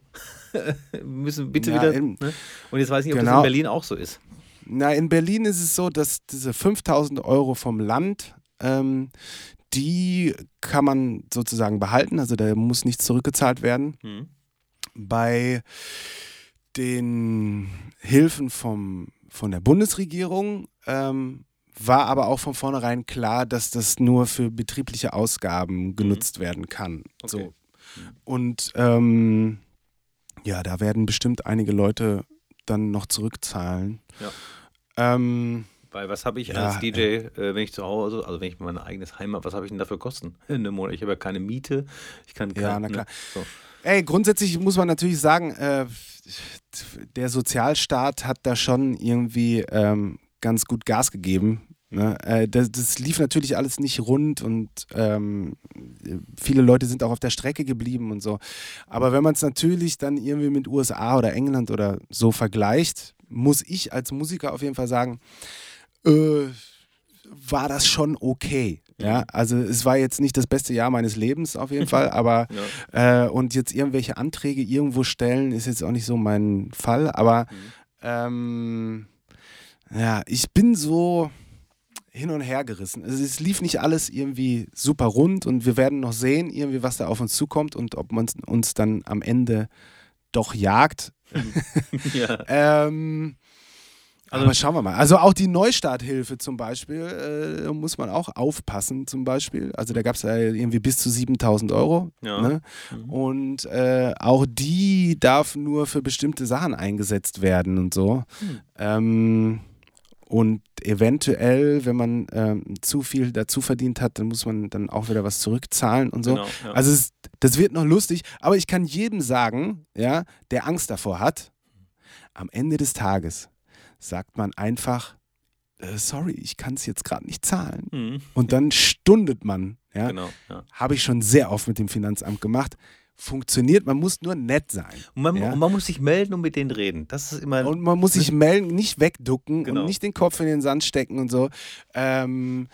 Wir müssen bitte Ja, wieder. in- Ne? Und jetzt weiß ich nicht, ob das Genau. in Berlin auch so ist. Na, in Berlin ist es so, dass diese 5000 Euro vom Land, ähm, die kann man sozusagen behalten, also da muss nichts zurückgezahlt werden. Mhm. bei den Hilfen vom, von der Bundesregierung ähm, war aber auch von vornherein klar, dass das nur für betriebliche Ausgaben genutzt werden kann. Mhm. Okay. So. Und ähm, ja, da werden bestimmt einige Leute dann noch zurückzahlen. Ja. Ähm, Weil was habe ich Ja, als DJ, äh, wenn ich zu Hause, also wenn ich mein eigenes Heim habe, was habe ich denn dafür Kosten? Ich habe ja keine Miete. Ich kann Ja, kein- na klar. Ne? So. Ey, grundsätzlich muss man natürlich sagen, äh, der Sozialstaat hat da schon irgendwie ähm, ganz gut Gas gegeben. Ne? Äh, das, das lief natürlich alles nicht rund und ähm, viele Leute sind auch auf der Strecke geblieben und so. Aber wenn man es natürlich dann irgendwie mit USA oder England oder so vergleicht, muss ich als Musiker auf jeden Fall sagen, äh, war das schon okay. Ja, also es war jetzt nicht das beste Jahr meines Lebens auf jeden Fall, aber äh, und jetzt irgendwelche Anträge irgendwo stellen ist jetzt auch nicht so mein Fall, aber ähm, ja, ich bin so hin und her gerissen. Also es lief nicht alles irgendwie super rund und wir werden noch sehen, irgendwie was da auf uns zukommt und ob man uns dann am Ende doch jagt. ja. Ähm, Also- aber schauen wir mal. Also auch die Neustarthilfe zum Beispiel, äh, muss man auch aufpassen zum Beispiel. Also da gab es ja irgendwie bis zu 7000 Euro. Ja. Ne? Und äh, auch die darf nur für bestimmte Sachen eingesetzt werden und so. Hm. Ähm, und eventuell, wenn man ähm, zu viel dazu verdient hat, dann muss man dann auch wieder was zurückzahlen und so. Genau, ja. Also es, das wird noch lustig, aber ich kann jedem sagen, ja, der Angst davor hat, am Ende des Tages sagt man einfach, äh, sorry, ich kann es jetzt gerade nicht zahlen. Mhm. Und dann stundet man. Ja? Genau, ja. Habe ich schon sehr oft mit dem Finanzamt gemacht. Funktioniert, man muss nur nett sein. Und man, Ja. und man muss sich melden und mit denen reden. Das ist immer. Und man muss sich melden, nicht wegducken Genau. und nicht den Kopf in den Sand stecken und so. Ähm,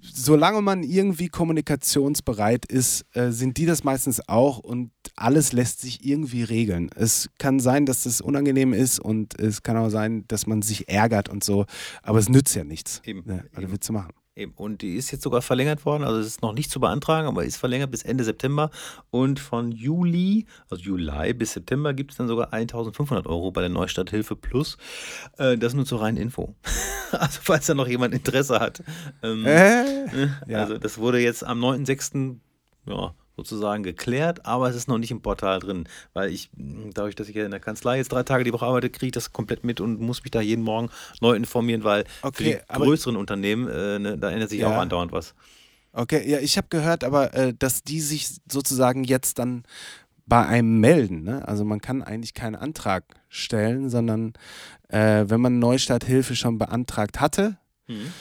solange man irgendwie kommunikationsbereit ist, äh, sind die das meistens auch und alles lässt sich irgendwie regeln. Es kann sein, dass das unangenehm ist und es kann auch sein, dass man sich ärgert und so, aber es nützt ja nichts. Eben, Ja, was eben. willst du machen? Eben. Und die ist jetzt sogar verlängert worden. Also es ist noch nicht zu beantragen, aber ist verlängert bis Ende September. Und von Juli, also Juli bis September, gibt es dann sogar 1500 Euro bei der Neustarthilfe Plus. Äh, das nur zur reinen Info. also falls da noch jemand Interesse hat. Ähm, Äh, ja. Also das wurde jetzt am 9.6. Ja, sozusagen geklärt, aber es ist noch nicht im Portal drin, weil ich, mh, dadurch, dass ich ja in der Kanzlei jetzt drei Tage die Woche arbeite, kriege ich das komplett mit und muss mich da jeden Morgen neu informieren, weil für Okay, die aber- größeren Unternehmen, äh, ne, da ändert sich Ja. auch andauernd was. Okay, ja, ich habe gehört, aber äh, dass die sich sozusagen jetzt dann bei einem melden. Ne? Also man kann eigentlich keinen Antrag stellen, sondern äh, wenn man Neustarthilfe schon beantragt hatte, Mhm.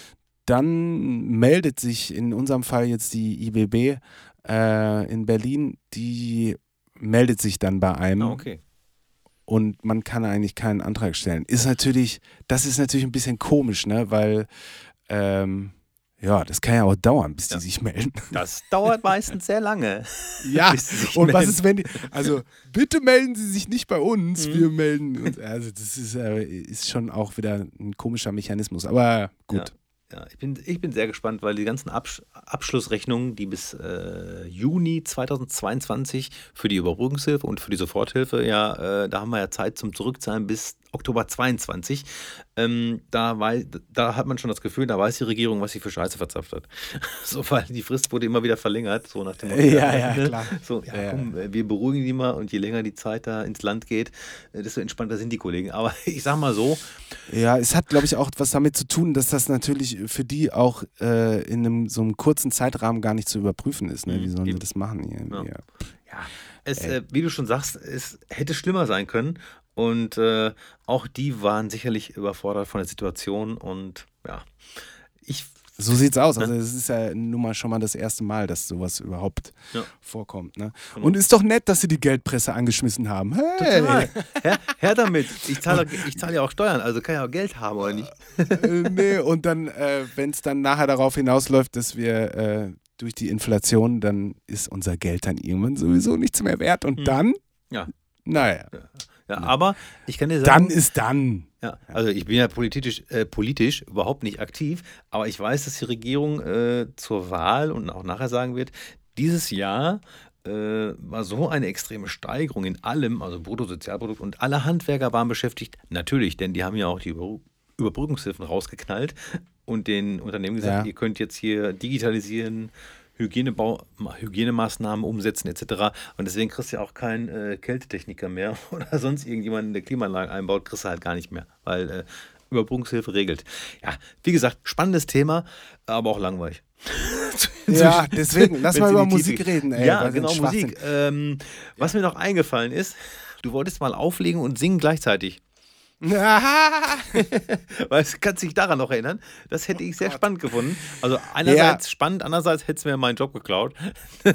dann meldet sich in unserem Fall jetzt die IBB äh, in Berlin, die meldet sich dann bei einem Ah, okay. und man kann eigentlich keinen Antrag stellen. Ist natürlich, das ist natürlich ein bisschen komisch, ne? weil ähm, ja, das kann ja auch dauern, bis Ja. die sich melden. Das dauert meistens sehr lange. Ja, und was melden. ist, wenn die, also bitte melden Sie sich nicht bei uns, Mhm. wir melden uns. Also das ist, äh, ist schon auch wieder ein komischer Mechanismus, aber gut. Ja, ich bin, ich bin sehr gespannt, weil die ganzen Absch Abschlussrechnungen, die bis äh, Juni 2022 für die Überbrückungshilfe und für die Soforthilfe, ja, äh, da haben wir ja Zeit zum Zurückzahlen bis Oktober 22. Ähm, da, wei- da hat man schon das Gefühl, da weiß die Regierung, was sie für Scheiße verzapft hat. so, weil die Frist wurde immer wieder verlängert, so nach dem Motto, Ja, ja, ne? klar. So, ja, komm, äh, wir beruhigen die mal und je länger die Zeit da ins Land geht, äh, desto entspannter sind die Kollegen. Aber ich sag mal so, Ja, es hat, glaube ich, auch was damit zu tun, dass das natürlich für die auch äh, in einem, so einem kurzen Zeitrahmen gar nicht zu überprüfen ist. Ne? Wie sollen sie eben. das machen? Ja. Ja. Ja, es, äh, wie du schon sagst, es hätte schlimmer sein können. Und äh, auch die waren sicherlich überfordert von der Situation. Und ja, ich, So sieht's aus. Also es ist ja nun mal schon mal das erste Mal, dass sowas überhaupt Ja. vorkommt. Ne? Genau. Und ist doch nett, dass sie die Geldpresse angeschmissen haben. Hey! total. her, her damit. Ich zahle ich zahle ja auch Steuern, also kann ja auch Geld haben, oder nicht? äh, nee, und dann, äh, wenn es dann nachher darauf hinausläuft, dass wir äh, durch die Inflation, dann ist unser Geld dann irgendwann sowieso nichts mehr wert. Und dann, Hm. Ja. naja, Ja, aber ich kann dir dann sagen. ist dann. Ja, also ich bin ja politisch, äh, politisch überhaupt nicht aktiv, aber ich weiß, dass die Regierung äh, zur Wahl und auch nachher sagen wird, dieses Jahr äh, war so eine extreme Steigerung in allem, also Bruttosozialprodukt und alle Handwerker waren beschäftigt. Natürlich, denn die haben ja auch die Über Überbrückungshilfen rausgeknallt und den Unternehmen gesagt, Ja. ihr könnt jetzt hier digitalisieren, Hygienebau, Hygienemaßnahmen umsetzen etc. Und deswegen kriegst du ja auch keinen äh, Kältetechniker mehr oder sonst irgendjemanden, der Klimaanlagen einbaut, kriegst du halt gar nicht mehr, weil äh, Überbrückungshilfe regelt. Ja, wie gesagt, spannendes Thema, aber auch langweilig. Ja, deswegen, lass mal über Musik geht. reden, ey. Ja, genau, Musik. Ähm, was mir noch eingefallen ist, du wolltest mal auflegen und singen gleichzeitig. Weißt, du, kannst dich daran noch erinnern? Das hätte ich sehr spannend gefunden. Also einerseits spannend, andererseits hätte es mir meinen Job geklaut.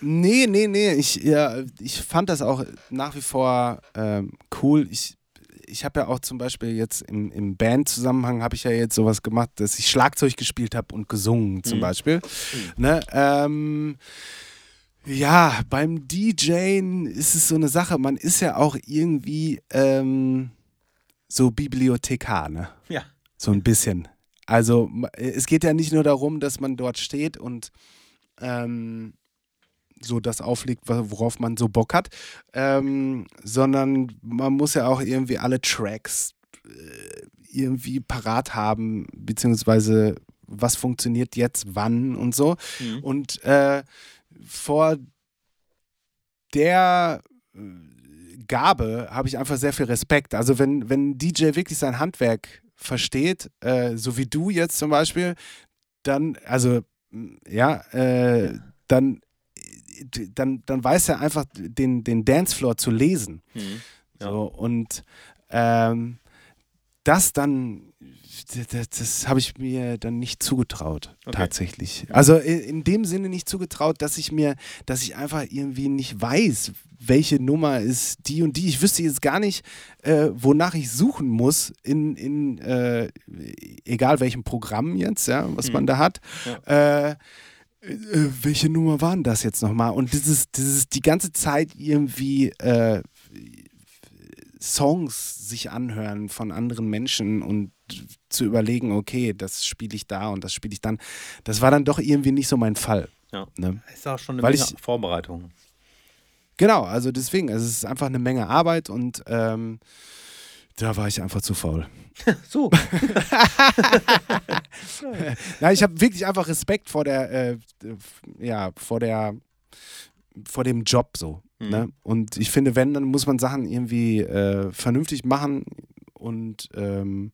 Nee, nee, nee. Ich, ja, ich fand das auch nach wie vor ähm, cool. Ich, ich habe ja auch zum Beispiel jetzt im, im Band-Zusammenhang habe ich ja jetzt sowas gemacht, dass ich Schlagzeug gespielt habe und gesungen zum Mhm. Beispiel. Ne? Ähm, ja, beim DJen ist es so eine Sache, man ist ja auch irgendwie ähm, so Bibliothekar, ne? Ja. So ein bisschen. Also es geht ja nicht nur darum, dass man dort steht und ähm, so das auflegt, worauf man so Bock hat, ähm, sondern man muss ja auch irgendwie alle Tracks äh, irgendwie parat haben, beziehungsweise was funktioniert jetzt, wann und so. Mhm. Und äh, vor der äh, Gabe habe ich einfach sehr viel Respekt. Also wenn, wenn ein DJ wirklich sein Handwerk versteht, äh, so wie du jetzt zum Beispiel, dann, also m, ja, äh, dann, äh, dann, dann weiß er einfach den, den Dancefloor zu lesen. Mhm. Ja. So, und ähm, das dann, das, das habe ich mir dann nicht zugetraut, Okay. tatsächlich. Also in, in dem Sinne nicht zugetraut, dass ich mir, dass ich einfach irgendwie nicht weiß, welche Nummer ist die und die. Ich wüsste jetzt gar nicht, äh, wonach ich suchen muss, in, in äh, egal welchem Programm jetzt, ja, was man da hat. Äh, äh, welche Nummer waren das jetzt nochmal? Und dieses, dieses die ganze Zeit irgendwie äh, Songs sich anhören von anderen Menschen und zu überlegen, okay, das spiele ich da und das spiele ich dann, das war dann doch irgendwie nicht so mein Fall. Ja. Ne? Ist auch schon eine Weil Menge ich- Vorbereitung. Genau, also deswegen, also es ist einfach eine Menge Arbeit und ähm, da war ich einfach zu faul. So. Ja, ich habe wirklich einfach Respekt vor der, äh, ja, vor der, vor dem Job so. Mhm. Ne? Und ich finde, wenn, dann muss man Sachen irgendwie äh, vernünftig machen und ähm,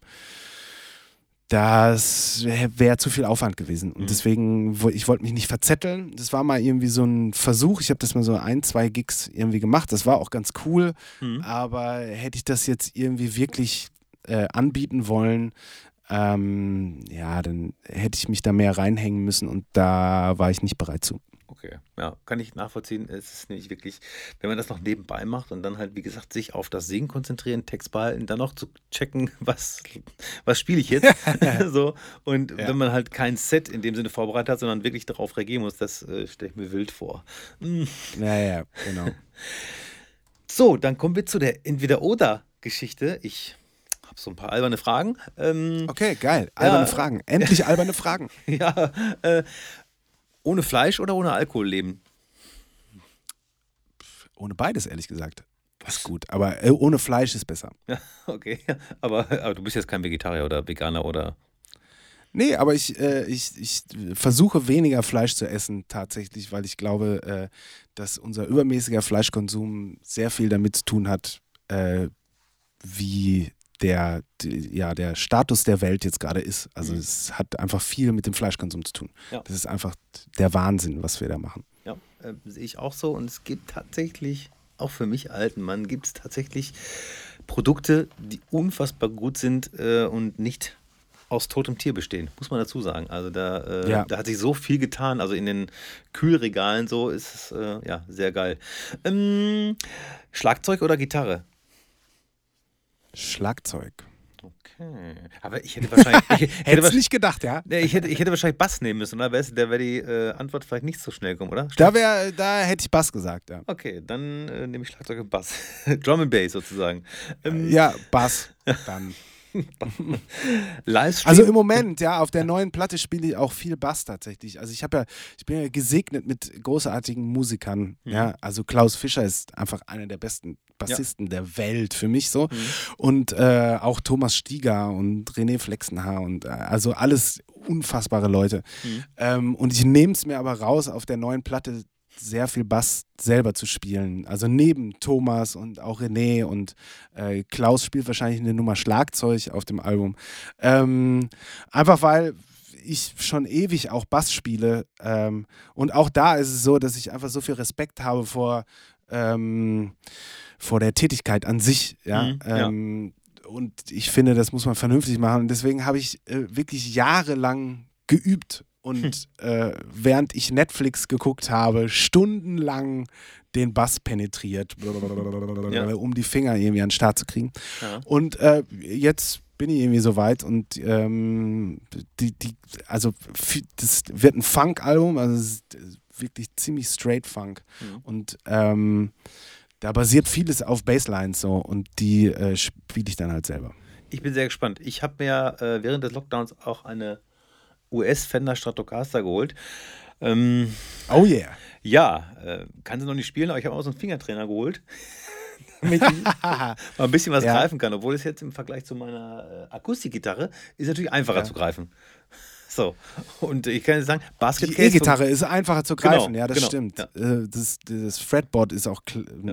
das wäre wär zu viel Aufwand gewesen. Und Mhm. deswegen, ich wollte mich nicht verzetteln. Das war mal irgendwie so ein Versuch. Ich habe das mal so ein, zwei Gigs irgendwie gemacht. Das war auch ganz cool. Mhm. Aber hätte ich das jetzt irgendwie wirklich äh, anbieten wollen, ähm, ja, dann hätte ich mich da mehr reinhängen müssen und da war ich nicht bereit zu. Okay, ja, kann ich nachvollziehen. Es ist nämlich wirklich, wenn man das noch nebenbei macht und dann halt, wie gesagt, sich auf das Singen konzentrieren, Text behalten, dann noch zu checken, was, was spiele ich jetzt. so. Und Ja. wenn man halt kein Set in dem Sinne vorbereitet hat, sondern wirklich darauf reagieren muss, das äh, stelle ich mir wild vor. Mm. Naja, genau. So, dann kommen wir zu der Entweder-Oder-Geschichte. Ich habe so ein paar alberne Fragen. Ähm, Okay, geil. Alberne Ja. Fragen. Endlich alberne Fragen. ja, äh, ohne Fleisch oder ohne Alkohol leben? Ohne beides, ehrlich gesagt. Ist gut. Aber äh, ohne Fleisch ist besser. Ja, okay. Aber, aber du bist jetzt kein Vegetarier oder Veganer oder. Nee, aber ich, äh, ich, ich versuche weniger Fleisch zu essen tatsächlich, weil ich glaube, äh, dass unser übermäßiger Fleischkonsum sehr viel damit zu tun hat, äh, wie der, die, ja, der Status der Welt jetzt gerade ist. Also Mhm. es hat einfach viel mit dem Fleischkonsum zu tun. Ja. Das ist einfach der Wahnsinn, was wir da machen. Ja, äh, sehe ich auch so. Und es gibt tatsächlich, auch für mich alten Mann, gibt es tatsächlich Produkte, die unfassbar gut sind äh, und nicht aus totem Tier bestehen, muss man dazu sagen. Also da, äh, Ja. da hat sich so viel getan. Also in den Kühlregalen so ist es äh, ja sehr geil. Ähm, Schlagzeug oder Gitarre? Schlagzeug. Okay. Aber ich hätte wahrscheinlich. Ich, hätte, wahrscheinlich nicht gedacht, ja? nee, ich, hätte, ich hätte wahrscheinlich Bass nehmen müssen, oder? Da wäre die äh, Antwort vielleicht nicht so schnell kommen, oder? Da, wär, da hätte ich Bass gesagt, ja. Okay, dann äh, nehme ich Schlagzeug und Bass. Drum and Bass sozusagen. Ähm, Ja, Bass. Dann. Livestream. Also im Moment, ja, auf der neuen Platte spiele ich auch viel Bass tatsächlich. Also ich habe ja, ich bin ja gesegnet mit großartigen Musikern. Mhm. Ja, also Klaus Fischer ist einfach einer der besten Bassisten der Welt für mich so. Und äh, auch Thomas Stieger und René Flexenhaar und äh, also alles unfassbare Leute. Mhm. Ähm, und ich nehme es mir aber raus, auf der neuen Platte sehr viel Bass selber zu spielen. Also neben Thomas und auch René und äh, Klaus spielt wahrscheinlich eine Nummer Schlagzeug auf dem Album. Ähm, einfach weil ich schon ewig auch Bass spiele. Ähm, und auch da ist es so, dass ich einfach so viel Respekt habe vor, ähm, vor der Tätigkeit an sich. Ja? Mhm, ja. Ähm, Und ich finde, das muss man vernünftig machen. Und deswegen habe ich äh, wirklich jahrelang geübt und äh, während ich Netflix geguckt habe, stundenlang den Bass penetriert, Ja. um die Finger irgendwie an den Start zu kriegen. Ja. Und äh, jetzt bin ich irgendwie so weit und ähm, die, die, also das wird ein Funk-Album, also es ist wirklich ziemlich straight Funk. Mhm. Und ähm, da basiert vieles auf Basslines so und die äh, spiele ich dann halt selber. Ich bin sehr gespannt. Ich habe mir äh, während des Lockdowns auch eine US-Fender Stratocaster geholt. Ähm, Oh yeah. ja, äh, kann sie noch nicht spielen, aber ich habe auch so einen Fingertrainer geholt. damit ich mal ein bisschen was Ja. greifen kann. Obwohl es jetzt im Vergleich zu meiner äh, Akustikgitarre ist natürlich einfacher Ja. zu greifen. So, und ich kann jetzt sagen, Basket Die. E-Gitarre ist einfacher zu greifen, Genau, ja, das genau, stimmt. ja. Äh, Das, das Fretboard ist auch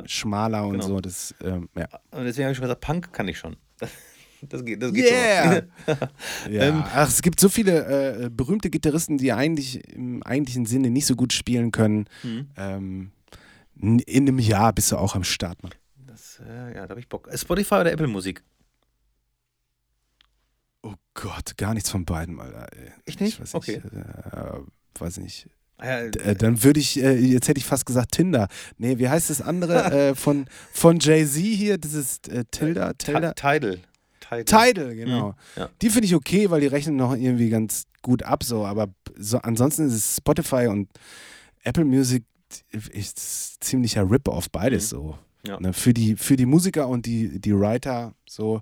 schmaler und Genau. so. Das, ähm, ja. Und deswegen habe ich schon gesagt, Punk kann ich schon. Das geht, das geht Yeah! schon. Ja. Ähm, Ach, es gibt so viele äh, berühmte Gitarristen, die eigentlich im eigentlichen Sinne nicht so gut spielen können. Mhm. Ähm, in einem Jahr bist du auch am Start, Mann. Das, äh, ja, da habe ich Bock. Spotify oder Apple Musik? Oh Gott, gar nichts von beiden, Alter. ey. Echt nicht? Ich weiß Okay. nicht. Äh, weiß nicht. Ah, D- Äh, dann würde ich, äh, jetzt hätte ich fast gesagt Tinder. Nee, wie heißt das andere äh, von, von Jay-Z hier? Das ist äh, Tilda, Tilda. Ti- Tidal. Tidal. Tidal, genau. Mhm, ja. Die finde ich okay, weil die rechnen noch irgendwie ganz gut ab, so. Aber so, ansonsten ist es Spotify und Apple Music ist ziemlicher Rip-Off, beides Mhm. so. Ja. Ne, für, die, für die Musiker und die, die Writer so.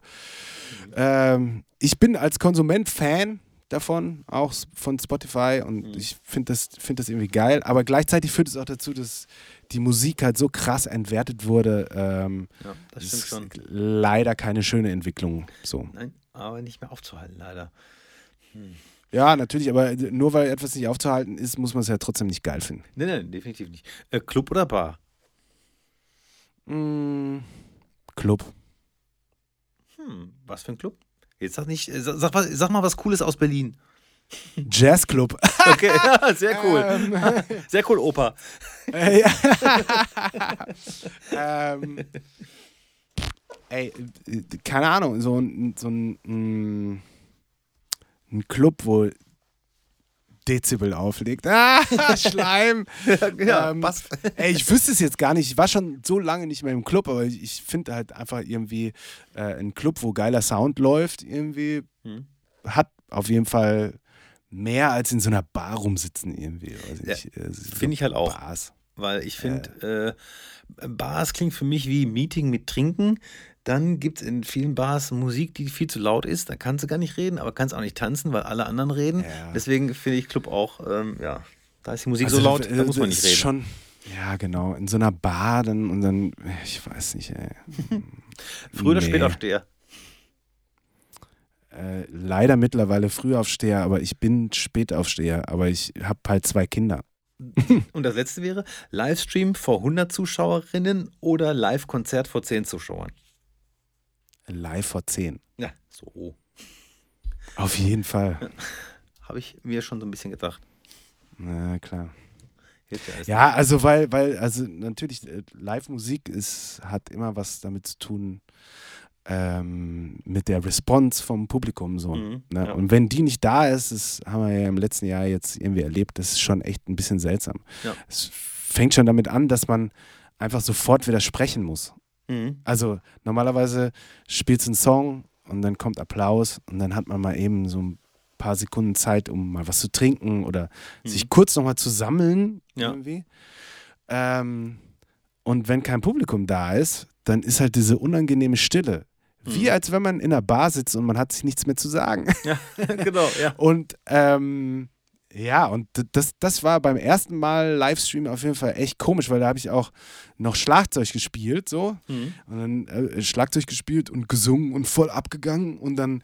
Mhm. Ähm, ich bin als Konsument Fan davon, auch von Spotify und Mhm. ich finde das, find das irgendwie geil, aber gleichzeitig führt es auch dazu, dass die Musik halt so krass entwertet wurde. Ähm, Ja, das ist stimmt schon. leider keine schöne Entwicklung. So. Nein, aber nicht mehr aufzuhalten, leider. Ja, natürlich, aber nur weil etwas nicht aufzuhalten ist, muss man es ja trotzdem nicht geil finden. Nein, nein, definitiv nicht. Äh, Club oder Bar? Mm, Club. Hm, was für ein Club? Jetzt sag nicht, äh, sag, sag, was- sag mal was Cooles aus Berlin. Jazzclub. Okay, ja, sehr cool. Ähm, Sehr cool, Opa. Äh, ja. ähm, ey, äh, keine Ahnung, so ein, so ein, mm, ein Club, wo Dezibel auflegt. Ah, Schleim. ja, Ähm, passt. Ey, ich wüsste es jetzt gar nicht. Ich war schon so lange nicht mehr im Club, aber ich, ich finde halt einfach irgendwie äh, ein Club, wo geiler Sound läuft, irgendwie Hm. hat auf jeden Fall mehr als in so einer Bar rumsitzen irgendwie. Ja. Äh, so Finde ich halt auch. Bars. Weil ich finde, äh, Bars klingt für mich wie Meeting mit Trinken. Dann gibt es in vielen Bars Musik, die viel zu laut ist. Da kannst du gar nicht reden, aber kannst auch nicht tanzen, weil alle anderen reden. Ja. Deswegen finde ich Club auch, ähm, ja, da ist die Musik Also, so laut, da muss man nicht reden. Schon, ja, genau. In so einer Bar dann und dann, ich weiß nicht, ey. Früher oder Nee. später steher. Äh, leider mittlerweile Frühaufsteher, aber ich bin Spätaufsteher, aber ich habe halt zwei Kinder. Und das letzte wäre Livestream vor 100 Zuschauerinnen oder Live-Konzert vor 10 Zuschauern. Live vor zehn. Ja, so Auf jeden Fall. habe ich mir schon so ein bisschen gedacht. Na klar. Ja also weil, weil, also natürlich, äh, Live-Musik ist, hat immer was damit zu tun, ähm, mit der Response vom Publikum so. Mhm, ne? ja. Und wenn die nicht da ist, das haben wir ja im letzten Jahr jetzt irgendwie erlebt, das ist schon echt ein bisschen seltsam. Ja. Es fängt schon damit an, dass man einfach sofort widersprechen muss. Mhm. Also normalerweise spielst du einen Song und dann kommt Applaus und dann hat man mal eben so ein paar Sekunden Zeit, um mal was zu trinken oder sich kurz nochmal zu sammeln Mhm. Ja. irgendwie. Ähm, und wenn kein Publikum da ist, dann ist halt diese unangenehme Stille. Wie Mhm. als wenn man in einer Bar sitzt und man hat sich nichts mehr zu sagen. Ja, genau, ja. Und ähm, ja, und das, das war beim ersten Mal Livestream auf jeden Fall echt komisch, weil da habe ich auch noch Schlagzeug gespielt, so. Mhm. Und dann äh, Schlagzeug gespielt und gesungen und voll abgegangen und dann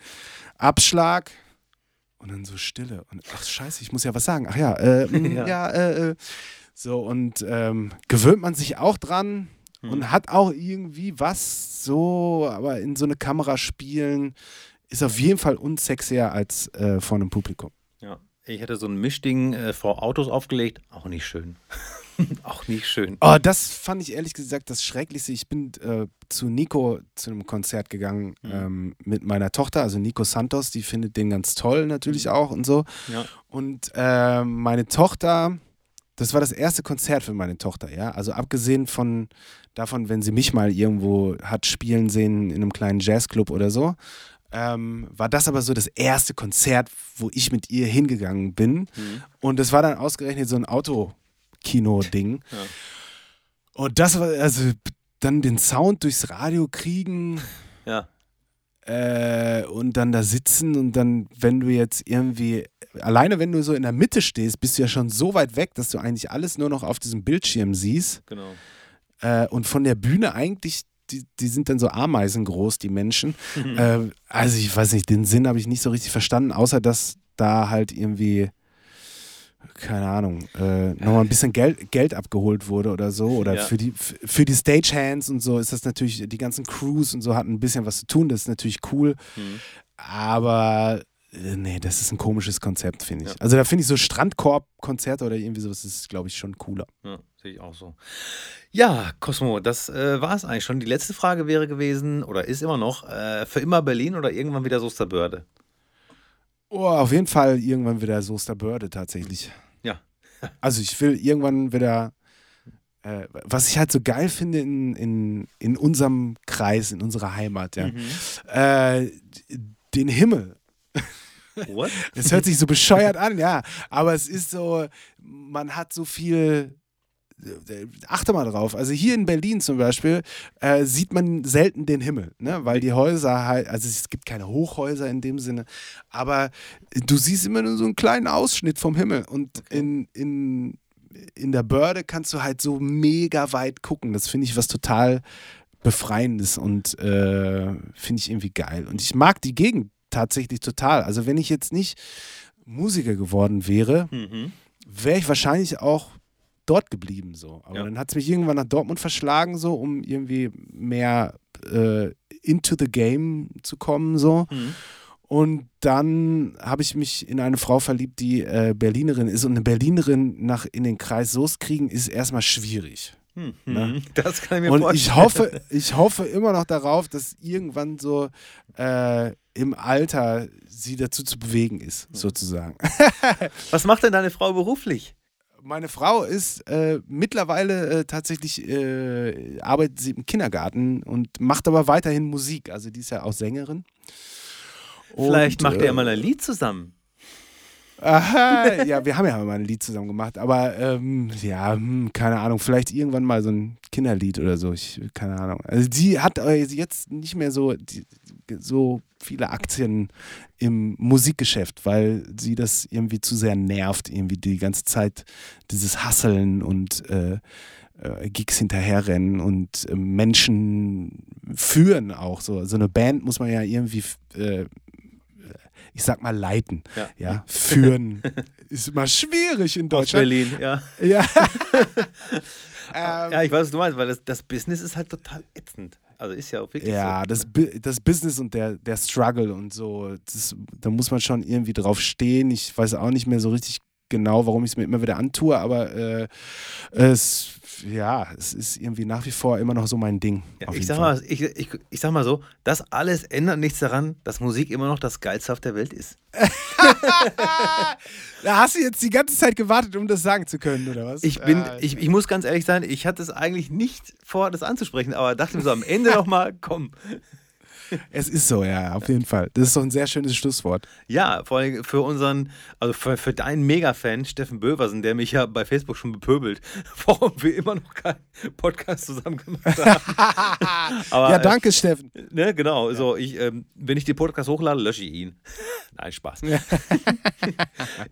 Abschlag und dann so Stille. Und ach scheiße, ich muss ja was sagen. Ach ja, äh, Ja. ja, äh, äh. So, und ähm, gewöhnt man sich auch dran Mhm. und hat auch irgendwie was so, aber in so eine Kamera spielen ist auf jeden Fall unsexier als äh, vor einem Publikum. Ja, ich hatte so ein Mischding äh, vor Autos aufgelegt, auch nicht schön. Auch nicht schön. Oh, das fand ich ehrlich gesagt das Schrecklichste. Ich bin äh, zu Nico zu einem Konzert gegangen Mhm. ähm, mit meiner Tochter, also Nico Santos, die findet den ganz toll Mhm. natürlich auch und so. Ja. Und ähm, meine Tochter, das war das erste Konzert für meine Tochter, ja. Also abgesehen von davon, wenn sie mich mal irgendwo hat spielen sehen in einem kleinen Jazzclub oder so, ähm, war das aber so das erste Konzert, wo ich mit ihr hingegangen bin. Mhm. Und das war dann ausgerechnet so ein Autokino-Ding. Ja. Und das war, also dann den Sound durchs Radio kriegen Ja. äh, und dann da sitzen und dann, wenn du jetzt irgendwie, alleine wenn du so in der Mitte stehst, bist du ja schon so weit weg, dass du eigentlich alles nur noch auf diesem Bildschirm siehst. Genau. Äh, und von der Bühne eigentlich, die, die sind dann so ameisengroß, die Menschen. Äh, also ich weiß nicht, den Sinn habe ich nicht so richtig verstanden, außer dass da halt irgendwie, keine Ahnung, äh, nochmal ein bisschen Geld, Geld abgeholt wurde oder so. Oder Ja. für, die, für die Stagehands und so ist das natürlich, die ganzen Crews und so hatten ein bisschen was zu tun, das ist natürlich cool. Mhm. Aber äh, nee, das ist ein komisches Konzept, finde ich. Ja. Also da finde ich so Strandkorb-Konzerte oder irgendwie sowas ist, glaube ich, schon cooler. Ja, sehe ich auch so. Ja, Cosmo, das äh, war es eigentlich schon. Die letzte Frage wäre gewesen, oder ist immer noch, äh, für immer Berlin oder irgendwann wieder Soesterbörde? Oh, auf jeden Fall irgendwann wieder Soesterbörde tatsächlich. Ja. Also ich will irgendwann wieder, äh, was ich halt so geil finde in, in, in unserem Kreis, in unserer Heimat, ja, äh, den Himmel. What? Es hört sich so bescheuert an, ja, aber es ist so, man hat so viel. Achte mal drauf. Also hier in Berlin zum Beispiel äh, sieht man selten den Himmel, ne? weil die Häuser halt, also es gibt keine Hochhäuser in dem Sinne, aber du siehst immer nur so einen kleinen Ausschnitt vom Himmel und in, in, in der Börde kannst du halt so mega weit gucken. Das finde ich was total Befreiendes und äh, finde ich irgendwie geil. Und ich mag die Gegend tatsächlich total. Also wenn ich jetzt nicht Musiker geworden wäre, Mhm. wäre ich wahrscheinlich auch dort geblieben so. Aber Ja. dann hat es mich irgendwann nach Dortmund verschlagen, so, um irgendwie mehr äh, into the game zu kommen, so. Mhm. Und dann habe ich mich in eine Frau verliebt, die äh, Berlinerin ist. Und eine Berlinerin nach in den Kreis Soest kriegen, ist erstmal schwierig. Mhm. Ne? Das kann ich mir Und vorstellen. ich hoffe, ich hoffe immer noch darauf, dass irgendwann so äh, im Alter sie dazu zu bewegen ist, sozusagen. Was macht denn deine Frau beruflich? Meine Frau ist äh, mittlerweile äh, tatsächlich, äh, arbeitet sie im Kindergarten und macht aber weiterhin Musik. Also die ist ja auch Sängerin. Vielleicht Und, macht ihr ja äh, mal ein Lied zusammen. Aha, ja, wir haben ja mal ein Lied zusammen gemacht, aber ähm, ja, hm, keine Ahnung, vielleicht irgendwann mal so ein Kinderlied oder so, ich, keine Ahnung. Also die hat äh, jetzt nicht mehr so, die, so viele Aktien im Musikgeschäft, weil sie das irgendwie zu sehr nervt, irgendwie die ganze Zeit dieses Hasseln und äh, äh, Gigs hinterherrennen und äh, Menschen führen auch so. So eine Band muss man ja irgendwie äh, ich sag mal, leiten. Ja. Ja, führen ist immer schwierig in Aus Deutschland. Berlin, ja. Ja. ähm, Ja, ich weiß, was du meinst, weil das, das Business ist halt total ätzend. Also ist ja auch wirklich ja, so. das, Bu- das Business und der, der Struggle und so, das, da muss man schon irgendwie drauf stehen. Ich weiß auch nicht mehr so richtig genau, warum ich es mir immer wieder antue, aber äh, es, ja, es ist irgendwie nach wie vor immer noch so mein Ding. Ja, ich, sag Fall. mal, ich, ich, ich sag mal so, das alles ändert nichts daran, dass Musik immer noch das Geilste auf der Welt ist. Da hast du jetzt die ganze Zeit gewartet, um das sagen zu können, oder was? Ich bin, Äh, ich, ich muss ganz ehrlich sein, ich hatte es eigentlich nicht vor, das anzusprechen, aber dachte mir so am Ende nochmal, komm. Es ist so, ja, auf jeden Fall. Das ist doch ein sehr schönes Schlusswort. Ja, vor allem für unseren, also für, für deinen Mega-Fan Steffen Böversen, der mich ja bei Facebook schon bepöbelt, warum wir immer noch keinen Podcast zusammen gemacht haben. aber, ja, danke, Steffen. Äh, ne, genau, so ich, ähm, wenn ich den Podcast hochlade, lösche ich ihn. Nein, Spaß.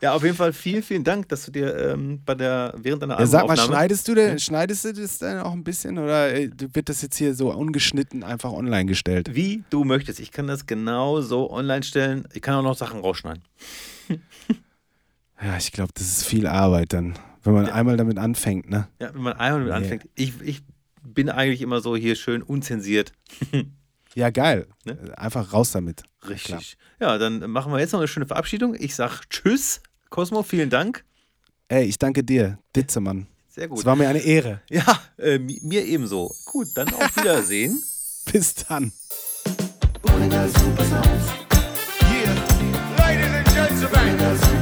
ja, auf jeden Fall vielen, vielen Dank, dass du dir ähm, bei der, während deiner Ja, sag mal, schneidest du, denn, schneidest du das dann auch ein bisschen oder äh, wird das jetzt hier so ungeschnitten einfach online gestellt? Wie du möchtest. Ich kann das genau so online stellen. Ich kann auch noch Sachen rausschneiden. Ja, ich glaube, das ist viel Arbeit dann, wenn man einmal damit anfängt, ne? Ja, wenn man einmal damit Nee. anfängt. Ich, ich bin eigentlich immer so hier schön unzensiert. Ja, geil. Ne? Einfach raus damit. Richtig. Ja, dann machen wir jetzt noch eine schöne Verabschiedung. Ich sag Tschüss, Cosmo, vielen Dank. Ey, ich danke dir, Ditzemann. Sehr gut. Es war mir eine Ehre. Ja, äh, mi- mir ebenso. Gut, dann auf Wiedersehen. Bis dann. Yeah. Ladies and gentlemen.